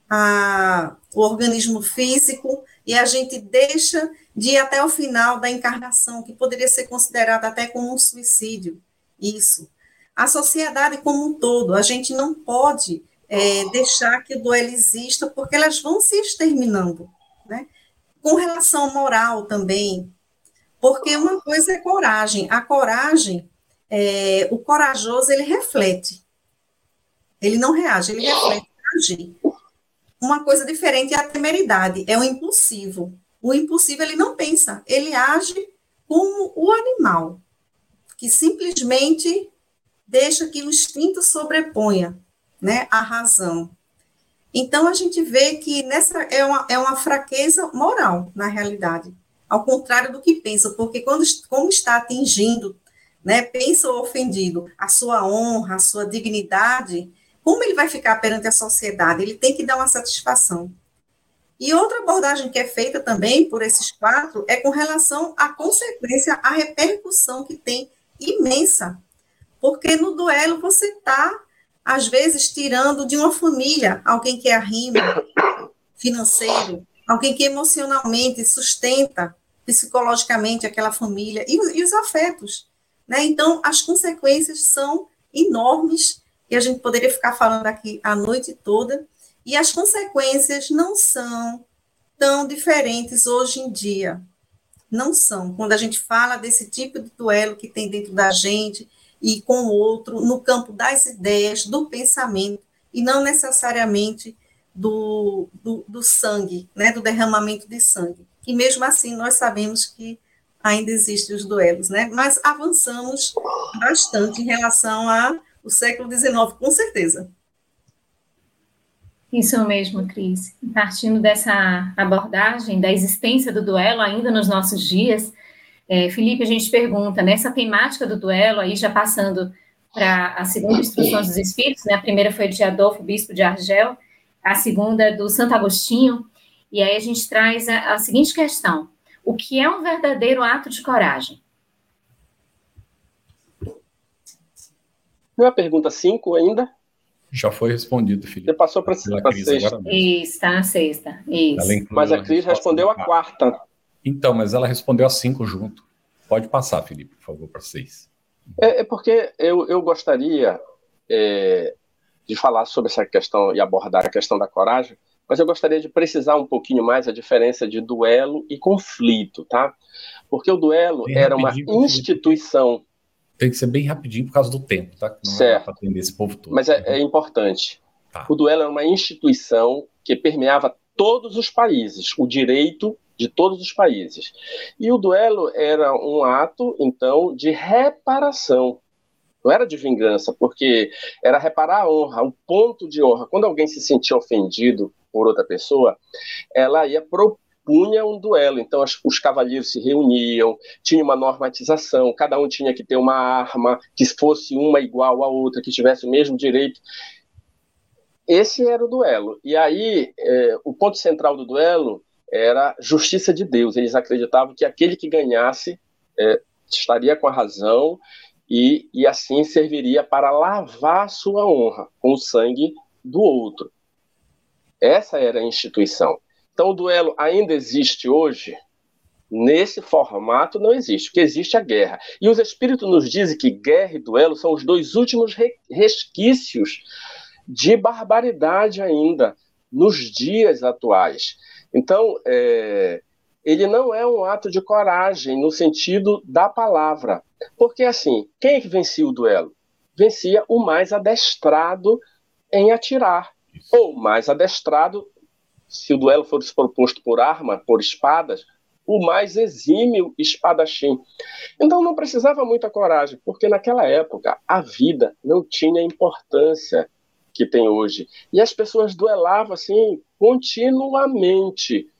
a, o organismo físico e a gente deixa de ir até o final da encarnação, que poderia ser considerado até como um suicídio. Isso. A sociedade como um todo, a gente não pode é, deixar que o duelo exista, porque elas vão se exterminando. Né? Com relação moral também, porque uma coisa é coragem. A coragem, é, o corajoso, ele reflete. Ele não reage, ele reflete agir. Uma coisa diferente é a temeridade, é o impulsivo. O impulsivo, ele não pensa, ele age como o animal, que simplesmente deixa que o instinto sobreponha né, a razão. Então, a gente vê que nessa é uma, é uma fraqueza moral, na realidade, ao contrário do que pensa, porque quando como está atingindo, né, pensa o ofendido, a sua honra, a sua dignidade, como ele vai ficar perante a sociedade? Ele tem que dar uma satisfação. E outra abordagem que é feita também por esses quatro é com relação à consequência, à repercussão que tem imensa. Porque no duelo você está, às vezes, tirando de uma família alguém que é arrima financeiro, alguém que emocionalmente sustenta psicologicamente aquela família e, e os afetos. Né? Então, as consequências são enormes e a gente poderia ficar falando aqui a noite toda e as consequências não são tão diferentes hoje em dia. Não são. Quando a gente fala desse tipo de duelo que tem dentro da gente e com o outro, no campo das ideias, do pensamento, e não necessariamente do, do, do sangue, né, do derramamento de sangue. E mesmo assim, nós sabemos que ainda existem os duelos, né? Mas avançamos bastante em relação ao século XIX, com certeza. Isso mesmo, Cris. Partindo dessa abordagem da existência do duelo ainda nos nossos dias, é, Felipe, a gente pergunta, nessa temática do duelo, aí já passando para a segunda instrução dos Espíritos, né? A primeira foi de Adolfo, bispo de Argel, a segunda é do Santo Agostinho, e aí a gente traz a, a seguinte questão: o que é um verdadeiro ato de coragem? Não é a pergunta 5 ainda? Já foi respondido, Felipe. Você passou para a sexta. Isso, está na sexta. Isso. Mas a Cris respondeu a quarta. Então, mas ela respondeu a cinco junto. Pode passar, Felipe, por favor, para seis. É, é, porque eu, eu gostaria é, de falar sobre essa questão e abordar a questão da coragem, mas eu gostaria de precisar um pouquinho mais a diferença de duelo e conflito, tá? Porque o duelo bem era uma instituição tem que ser bem rapidinho por causa do tempo, tá? Não certo. para atender esse povo todo. Mas é, é importante. Tá. O duelo é uma instituição que permeava todos os países, o direito de todos os países. E o duelo era um ato, então, de reparação. Não era de vingança, porque era reparar a honra, o ponto de honra. Quando alguém se sentia ofendido por outra pessoa, ela ia propor punha um duelo. Então, as, os cavalheiros se reuniam, tinha uma normatização, cada um tinha que ter uma arma que fosse uma igual à outra, que tivesse o mesmo direito. Esse era o duelo. E aí, é, o ponto central do duelo era justiça de Deus. Eles acreditavam que aquele que ganhasse é, estaria com a razão e, e assim serviria para lavar sua honra com o sangue do outro. Essa era a instituição. Então, o duelo ainda existe hoje? Nesse formato não existe, porque existe a guerra. E os espíritos nos dizem que guerra e duelo são os dois últimos resquícios de barbaridade ainda nos dias atuais. Então, é, ele não é um ato de coragem no sentido da palavra. Porque, assim, quem é que vencia o duelo? Vencia o mais adestrado em atirar, ou mais adestrado se o duelo fosse proposto por arma, por espadas, o mais exímio espadachim. Então não precisava muita coragem, porque naquela época a vida não tinha a importância que tem hoje. E as pessoas duelavam assim continuamente.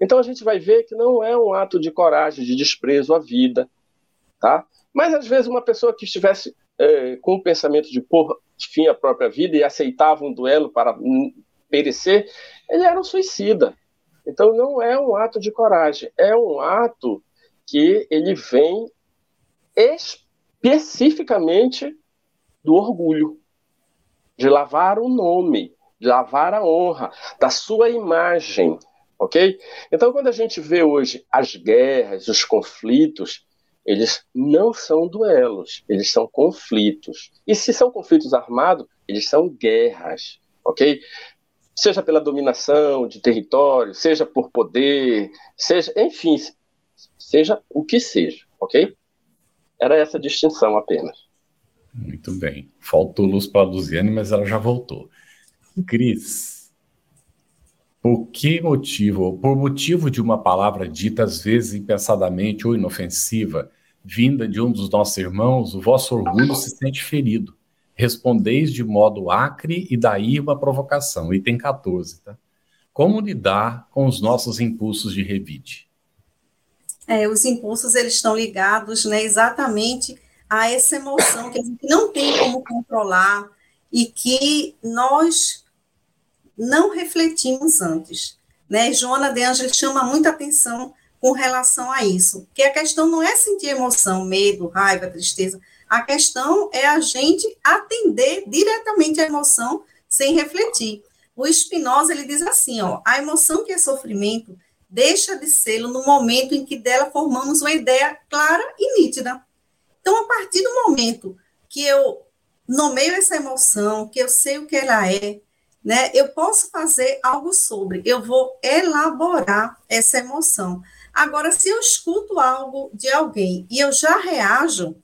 Então a gente vai ver que não é um ato de coragem, de desprezo à vida, tá? Mas às vezes uma pessoa que estivesse é, com o pensamento de pôr fim à própria vida e aceitava um duelo para perecer, ele era um suicida. Então não é um ato de coragem, é um ato que ele vem especificamente do orgulho, de lavar o nome, de lavar a honra, da sua imagem, ok? Então, quando a gente vê hoje as guerras, os conflitos, eles não são duelos, eles são conflitos. E se são conflitos armados, eles são guerras, ok? Seja pela dominação de território, seja por poder, seja, enfim, seja o que seja, ok? Era essa distinção apenas. Muito bem. Faltou luz para a Luziane, mas ela já voltou. Cris, por que motivo, por motivo de uma palavra dita às vezes impensadamente ou inofensiva, vinda de um dos nossos irmãos, o vosso orgulho se sente ferido. Respondeis de modo acre e daí uma provocação. Item 14, tá? Como lidar com os nossos impulsos de revide? É, os impulsos eles estão ligados, né, exatamente a essa emoção que a gente não tem como controlar e que nós não refletimos antes. Né? Joana de Angel chama muita atenção com relação a isso, que a questão não é sentir emoção, medo, raiva, tristeza, a questão é a gente atender diretamente a emoção sem refletir. O Spinoza ele diz assim, ó, a emoção que é sofrimento deixa de ser no momento em que dela formamos uma ideia clara e nítida. Então, a partir do momento que eu nomeio essa emoção, que eu sei o que ela é, né, eu posso fazer algo sobre, eu vou elaborar essa emoção. Agora, se eu escuto algo de alguém e eu já reajo,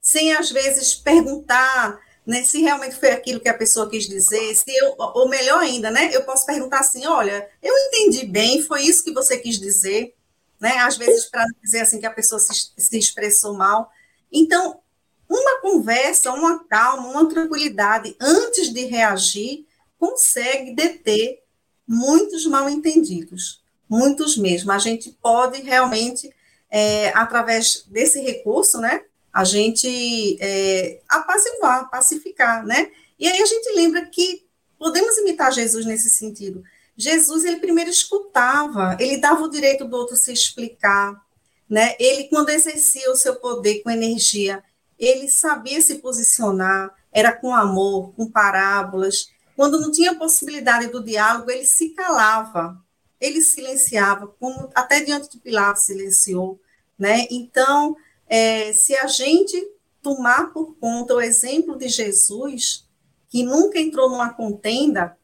sem às vezes perguntar né, se realmente foi aquilo que a pessoa quis dizer, se eu, ou melhor ainda, né, eu posso perguntar assim, olha, eu entendi bem, foi isso que você quis dizer, né, às vezes para dizer assim que a pessoa se, se expressou mal, então, uma conversa, uma calma, uma tranquilidade antes de reagir consegue deter muitos mal entendidos, muitos mesmo. A gente pode realmente, é, através desse recurso, né, a gente é, apaziguar, pacificar, né? E aí a gente lembra que podemos imitar Jesus nesse sentido. Jesus, ele primeiro escutava, ele dava o direito do outro se explicar, né? Ele, quando exercia o seu poder com energia, ele sabia se posicionar, era com amor, com parábolas. Quando não tinha possibilidade do diálogo, ele se calava, ele silenciava, como até diante de Pilatos silenciou. Né? Então, é, se a gente tomar por conta o exemplo de Jesus, que nunca entrou numa contenda,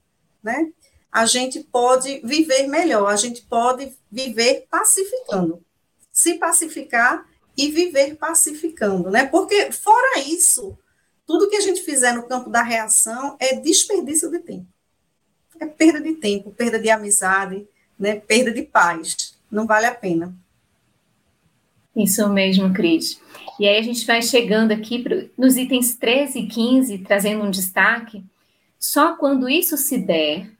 né? a gente pode viver melhor, a gente pode viver pacificando se pacificar e viver pacificando, né? Porque fora isso, tudo que a gente fizer no campo da reação é desperdício de tempo. É perda de tempo, perda de amizade, né? Perda de paz. Não vale a pena. Isso mesmo, Cris. E aí a gente vai chegando aqui pro, nos itens 13 e 15, trazendo um destaque. Só quando isso se der,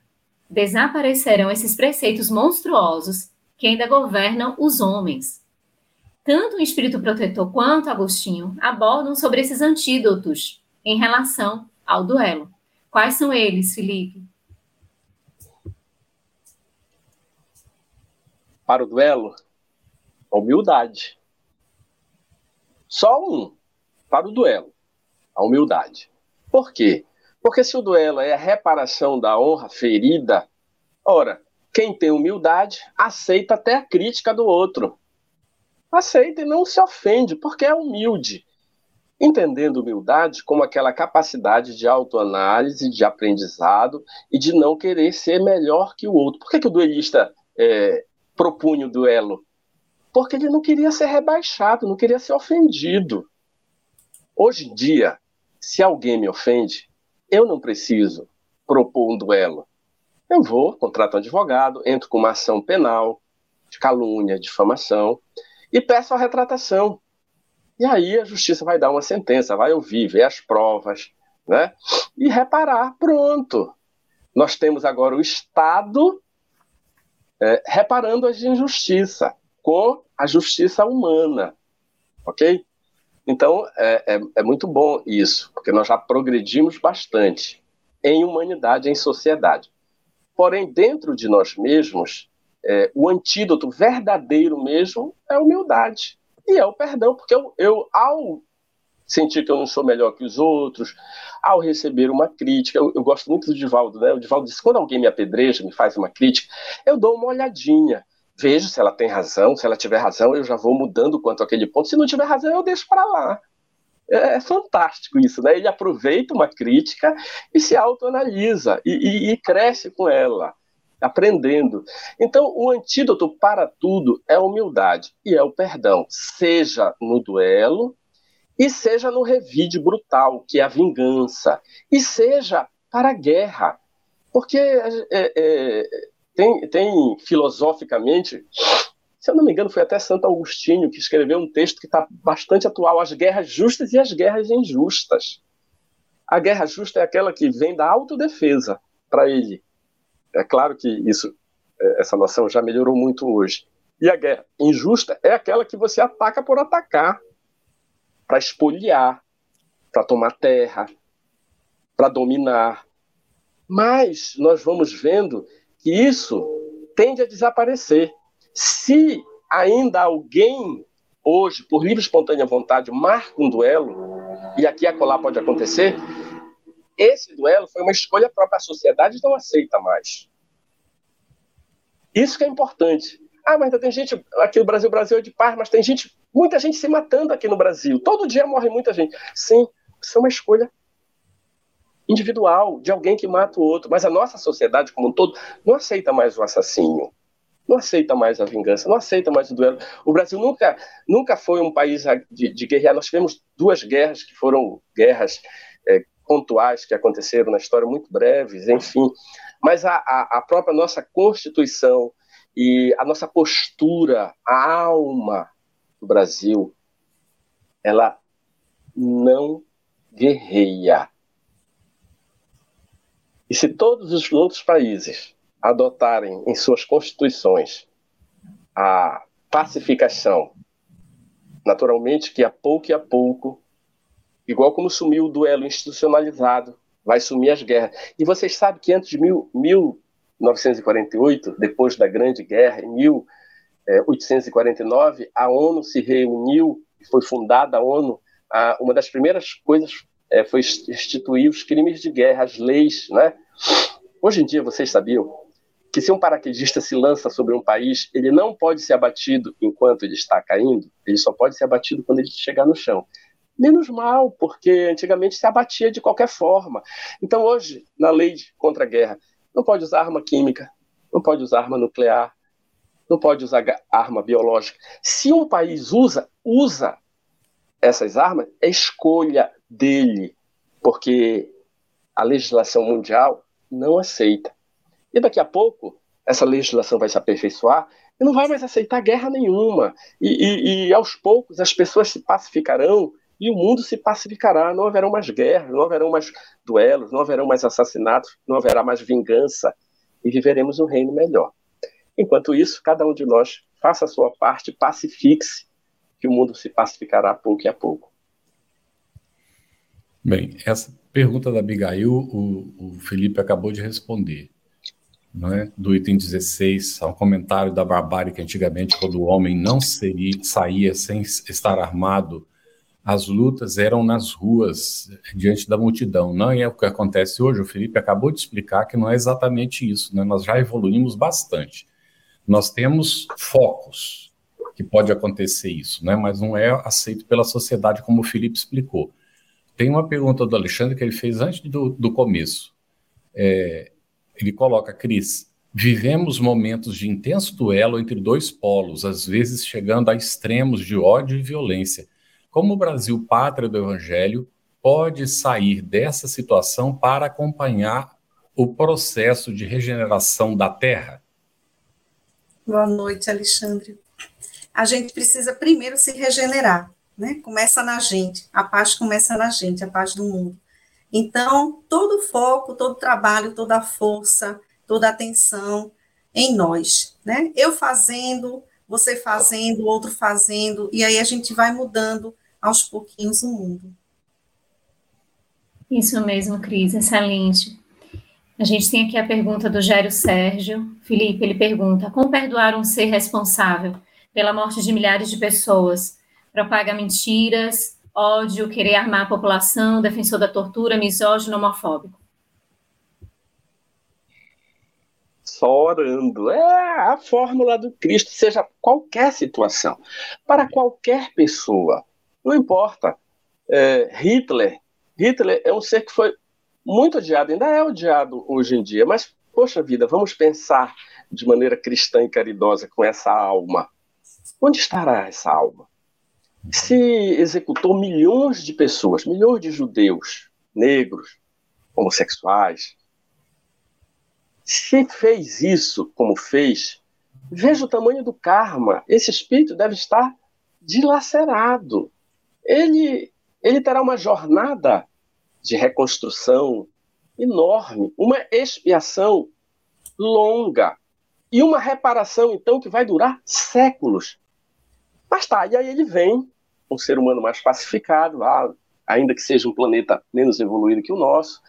desaparecerão esses preceitos monstruosos que ainda governam os homens tanto o espírito protetor quanto Agostinho abordam sobre esses antídotos em relação ao duelo. Quais são eles, Felipe? Para o duelo, humildade. Só um para o duelo, a humildade. Por quê? Porque se o duelo é a reparação da honra ferida, ora, quem tem humildade aceita até a crítica do outro aceita e não se ofende, porque é humilde. Entendendo humildade como aquela capacidade de autoanálise, de aprendizado e de não querer ser melhor que o outro. Por que, que o duelista é, propunha o duelo? Porque ele não queria ser rebaixado, não queria ser ofendido. Hoje em dia, se alguém me ofende, eu não preciso propor um duelo. Eu vou, contrato um advogado, entro com uma ação penal de calúnia, difamação, e peço a retratação. E aí a justiça vai dar uma sentença, vai ouvir, ver as provas, né? E reparar, pronto. Nós temos agora o Estado é, reparando as injustiças com a justiça humana, ok? Então é, é, é muito bom isso, porque nós já progredimos bastante em humanidade, em sociedade. Porém, dentro de nós mesmos, é, o antídoto verdadeiro mesmo é a humildade. E é o perdão, porque eu, eu ao sentir que eu não sou melhor que os outros, ao receber uma crítica, eu, eu gosto muito do Divaldo, né? O Divaldo diz: quando alguém me apedreja, me faz uma crítica, eu dou uma olhadinha vejo se ela tem razão, se ela tiver razão, eu já vou mudando quanto àquele ponto. Se não tiver razão, eu deixo para lá. É, é, fantástico isso, né? Ele aproveita uma crítica e se autoanalisa e, e, e cresce com ela, aprendendo. Então, o antídoto para tudo é a humildade e é o perdão, seja no duelo e seja no revide brutal, que é a vingança, e seja para a guerra. Porque é, é, tem, tem filosoficamente, se eu não me engano, foi até Santo Agostinho que escreveu um texto que está bastante atual: as guerras justas e as guerras injustas. A guerra justa é aquela que vem da autodefesa para ele. É claro que isso, é, essa noção já melhorou muito hoje. E a guerra injusta é aquela que você ataca por atacar, para espoliar, para tomar terra, para dominar. Mas nós vamos vendo que isso tende a desaparecer. Se ainda alguém hoje, por livre e espontânea vontade, marca um duelo, e aqui a colar pode acontecer, esse duelo foi uma escolha própria. A sociedade não aceita mais. Isso que é importante. Ah, mas tem gente aqui no Brasil, Brasil é de paz, mas tem gente, muita gente se matando aqui no Brasil. Todo dia morre muita gente. Sim, isso é uma escolha individual, de alguém que mata o outro. Mas a nossa sociedade como um todo não aceita mais o assassínio, não aceita mais a vingança, não aceita mais o duelo. O Brasil nunca, nunca foi um país de, de guerrear. Nós tivemos duas guerras que foram guerras é, pontuais que aconteceram na história, muito breves, enfim. Mas a, a, a própria nossa Constituição e a nossa postura, a alma do Brasil, ela não guerreia. E se todos os outros países adotarem em suas constituições a pacificação, naturalmente que a pouco e a pouco, igual como sumiu o duelo institucionalizado, vai sumir as guerras. E vocês sabem que antes de mil, 1948, depois da Grande Guerra, em 1849, a ONU se reuniu, foi fundada a ONU, uma das primeiras coisas é, foi instituir os crimes de guerra, as leis, né? Hoje em dia, vocês sabiam que se um paraquedista se lança sobre um país, ele não pode ser abatido enquanto ele está caindo, ele só pode ser abatido quando ele chegar no chão. Menos mal, porque antigamente se abatia de qualquer forma. Então, hoje, na lei contra a guerra, não pode usar arma química, não pode usar arma nuclear, não pode usar arma biológica. Se um país usa, usa essas armas, é escolha dele, porque a legislação mundial não aceita. E daqui a pouco, essa legislação vai se aperfeiçoar e não vai mais aceitar guerra nenhuma. E, e, e aos poucos as pessoas se pacificarão e o mundo se pacificará. Não haverão mais guerras, não haverão mais duelos, não haverão mais assassinatos, não haverá mais vingança e viveremos um reino melhor. Enquanto isso, cada um de nós faça a sua parte, pacifique-se, que o mundo se pacificará pouco a pouco. Bem, essa pergunta da Abigail, o, o Felipe acabou de responder. É? Do item 16, há um comentário da barbárie que antigamente, quando o homem não seria, saía sem estar armado, as lutas eram nas ruas, diante da multidão. Não é o que acontece hoje. O Felipe acabou de explicar que não é exatamente isso. Né? Nós já evoluímos bastante. Nós temos focos que pode acontecer isso, né? mas não é aceito pela sociedade, como o Felipe explicou. Tem uma pergunta do Alexandre que ele fez antes do, do começo. É, ele coloca, Cris, vivemos momentos de intenso duelo entre dois polos, às vezes chegando a extremos de ódio e violência. Como o Brasil, pátria do Evangelho, pode sair dessa situação para acompanhar o processo de regeneração da terra? Boa noite, Alexandre. A gente precisa primeiro se regenerar né? Começa na gente, a paz começa na gente, a paz do mundo. Então, todo o foco, todo o trabalho, toda a força, toda a atenção em nós, né? Eu fazendo, você fazendo, outro fazendo, e aí a gente vai mudando aos pouquinhos o mundo. Isso mesmo, Cris, excelente. A gente tem aqui a pergunta do Gério Sérgio. Felipe, ele pergunta: como perdoar um ser responsável pela morte de milhares de pessoas propaga mentiras, ódio, querer armar a população, defensor da tortura, misógino, homofóbico? Só orando. É a fórmula do Cristo, seja qualquer situação, para qualquer pessoa. Não importa. É, Hitler, Hitler é um ser que foi muito odiado, ainda é odiado hoje em dia, mas, poxa vida, vamos pensar de maneira cristã e caridosa com essa alma. Onde estará essa alma? Se executou milhões de pessoas, milhões de judeus, negros, homossexuais. Se fez isso como fez, veja o tamanho do karma. Esse espírito deve estar dilacerado. Ele, ele terá uma jornada de reconstrução enorme, uma expiação longa e uma reparação, então, que vai durar séculos. Mas tá, e aí ele vem, um ser humano mais pacificado, ainda que seja um planeta menos evoluído que o nosso,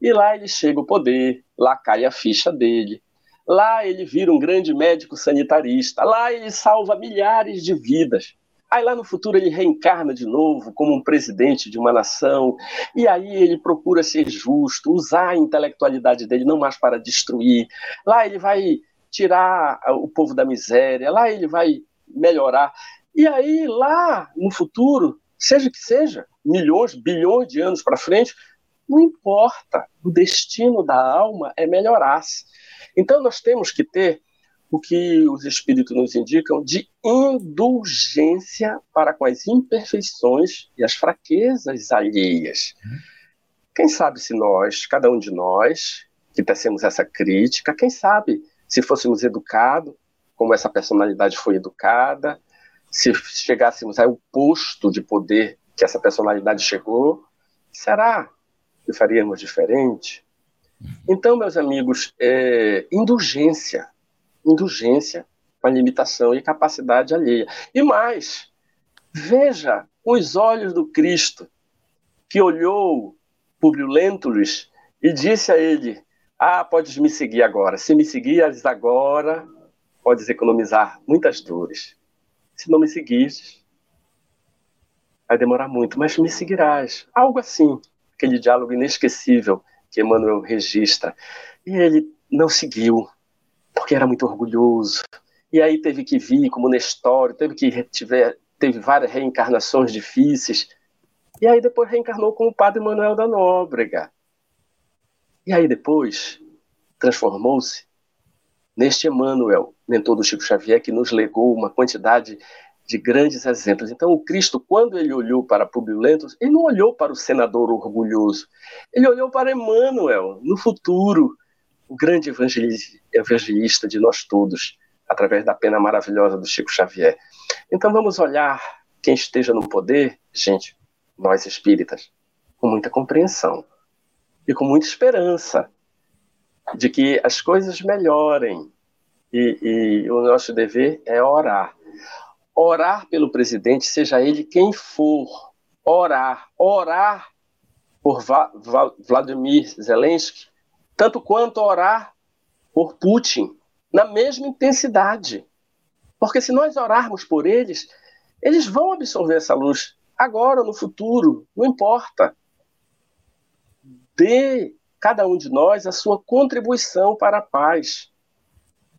e lá ele chega ao poder, lá cai a ficha dele, lá ele vira um grande médico sanitarista, lá ele salva milhares de vidas. Aí lá no futuro ele reencarna de novo como um presidente de uma nação, e aí ele procura ser justo, usar a intelectualidade dele não mais para destruir. Lá ele vai tirar o povo da miséria, lá ele vai melhorar. E aí, lá no futuro, seja que seja, milhões, bilhões de anos para frente, não importa. O destino da alma é melhorar-se. Então, nós temos que ter o que os espíritos nos indicam de indulgência para com as imperfeições e as fraquezas alheias. Quem sabe se nós, cada um de nós, que tecemos essa crítica, quem sabe se fôssemos educados, como essa personalidade foi educada, se chegássemos ao posto de poder que essa personalidade chegou, será que faríamos diferente? Então, meus amigos, é, indulgência, indulgência com a limitação e capacidade alheia. E mais, veja os olhos do Cristo, que olhou Publio Lentulus e disse a ele: ah, podes me seguir agora. Se me seguires agora, podes economizar muitas dores. Se não me seguires, vai demorar muito, mas me seguirás. Algo assim, aquele diálogo inesquecível que Emmanuel registra. E ele não seguiu, porque era muito orgulhoso. E aí teve que vir como Nestório, teve que tiver, teve várias reencarnações difíceis. E aí depois reencarnou como Padre Manuel da Nóbrega. E aí depois transformou-se neste Emmanuel, mentor do Chico Xavier, que nos legou uma quantidade de grandes exemplos. Então, o Cristo, quando ele olhou para Publio Lentos, ele não olhou para o senador orgulhoso, ele olhou para Emmanuel, no futuro, o grande evangelista de nós todos, através da pena maravilhosa do Chico Xavier. Então, vamos olhar quem esteja no poder, gente, nós espíritas, com muita compreensão e com muita esperança de que as coisas melhorem. E, e o nosso dever é orar. Orar pelo presidente, seja ele quem for. Orar. Orar por Va Va Vladimir Zelensky, tanto quanto orar por Putin, na mesma intensidade. Porque se nós orarmos por eles, eles vão absorver essa luz agora, no futuro, não importa dê cada um de nós a sua contribuição para a paz.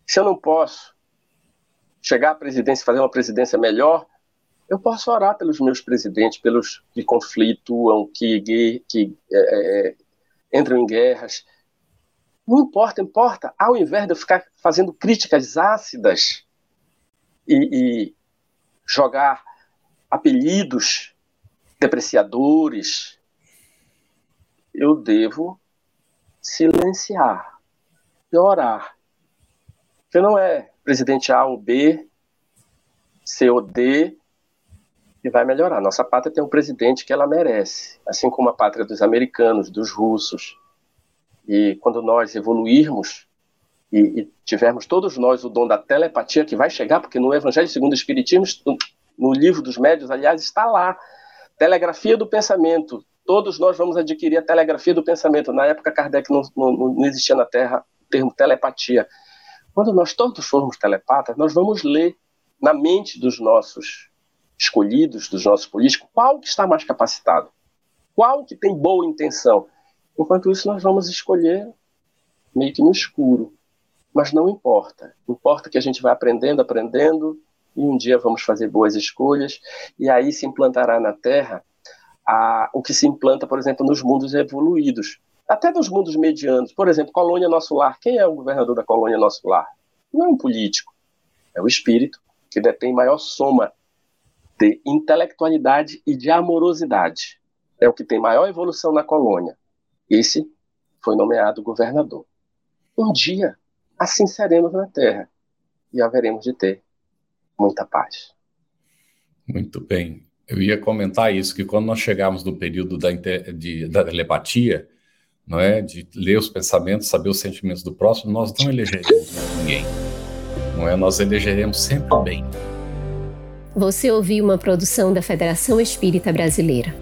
Se eu não posso chegar à presidência, fazer uma presidência melhor, eu posso orar pelos meus presidentes, pelos que conflituam, que, que é, é, entram em guerras. Não importa, importa. Ao invés de eu ficar fazendo críticas ácidas e, e jogar apelidos depreciadores, eu devo silenciar e orar. Porque não é presidente A ou B, C ou D que vai melhorar. Nossa pátria tem um presidente que ela merece, assim como a pátria dos americanos, dos russos. E quando nós evoluirmos e, e tivermos todos nós o dom da telepatia que vai chegar, porque no Evangelho segundo o Espiritismo, no, livro dos médios, aliás, está lá, telegrafia do pensamento, todos nós vamos adquirir a telegrafia do pensamento. Na época, Kardec não, não, não existia na Terra o termo telepatia. Quando nós todos formos telepatas, nós vamos ler na mente dos nossos escolhidos dos nossos políticos, qual que está mais capacitado? Qual que tem boa intenção? Enquanto isso, nós vamos escolher meio que no escuro. Mas não importa. Importa que a gente vai aprendendo, aprendendo, e um dia vamos fazer boas escolhas, e aí se implantará na Terra a, o que se implanta, por exemplo, nos mundos evoluídos, até nos mundos medianos. Por exemplo, Colônia Nosso Lar. Quem é o governador da Colônia Nosso Lar? Não é um político, é o espírito que detém maior soma de intelectualidade e de amorosidade. É o que tem maior evolução na colônia. Esse foi nomeado governador. Um dia, assim seremos na Terra e haveremos de ter muita paz. Muito bem. Eu ia comentar isso, que quando nós chegarmos no período da, de, da telepatia, não é, de ler os pensamentos, saber os sentimentos do próximo, nós não elegeremos ninguém. Não é? Nós elegeremos sempre o bem. Você ouviu uma produção da Federação Espírita Brasileira.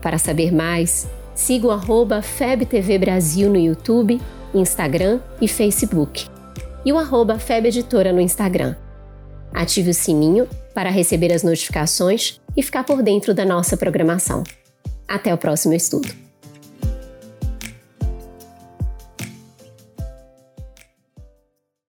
Para saber mais, siga o arroba FebTV Brasil no YouTube, Instagram e Facebook. E o arroba Feb Editora no Instagram. Ative o sininho para receber as notificações e ficar por dentro da nossa programação. Até o próximo estudo.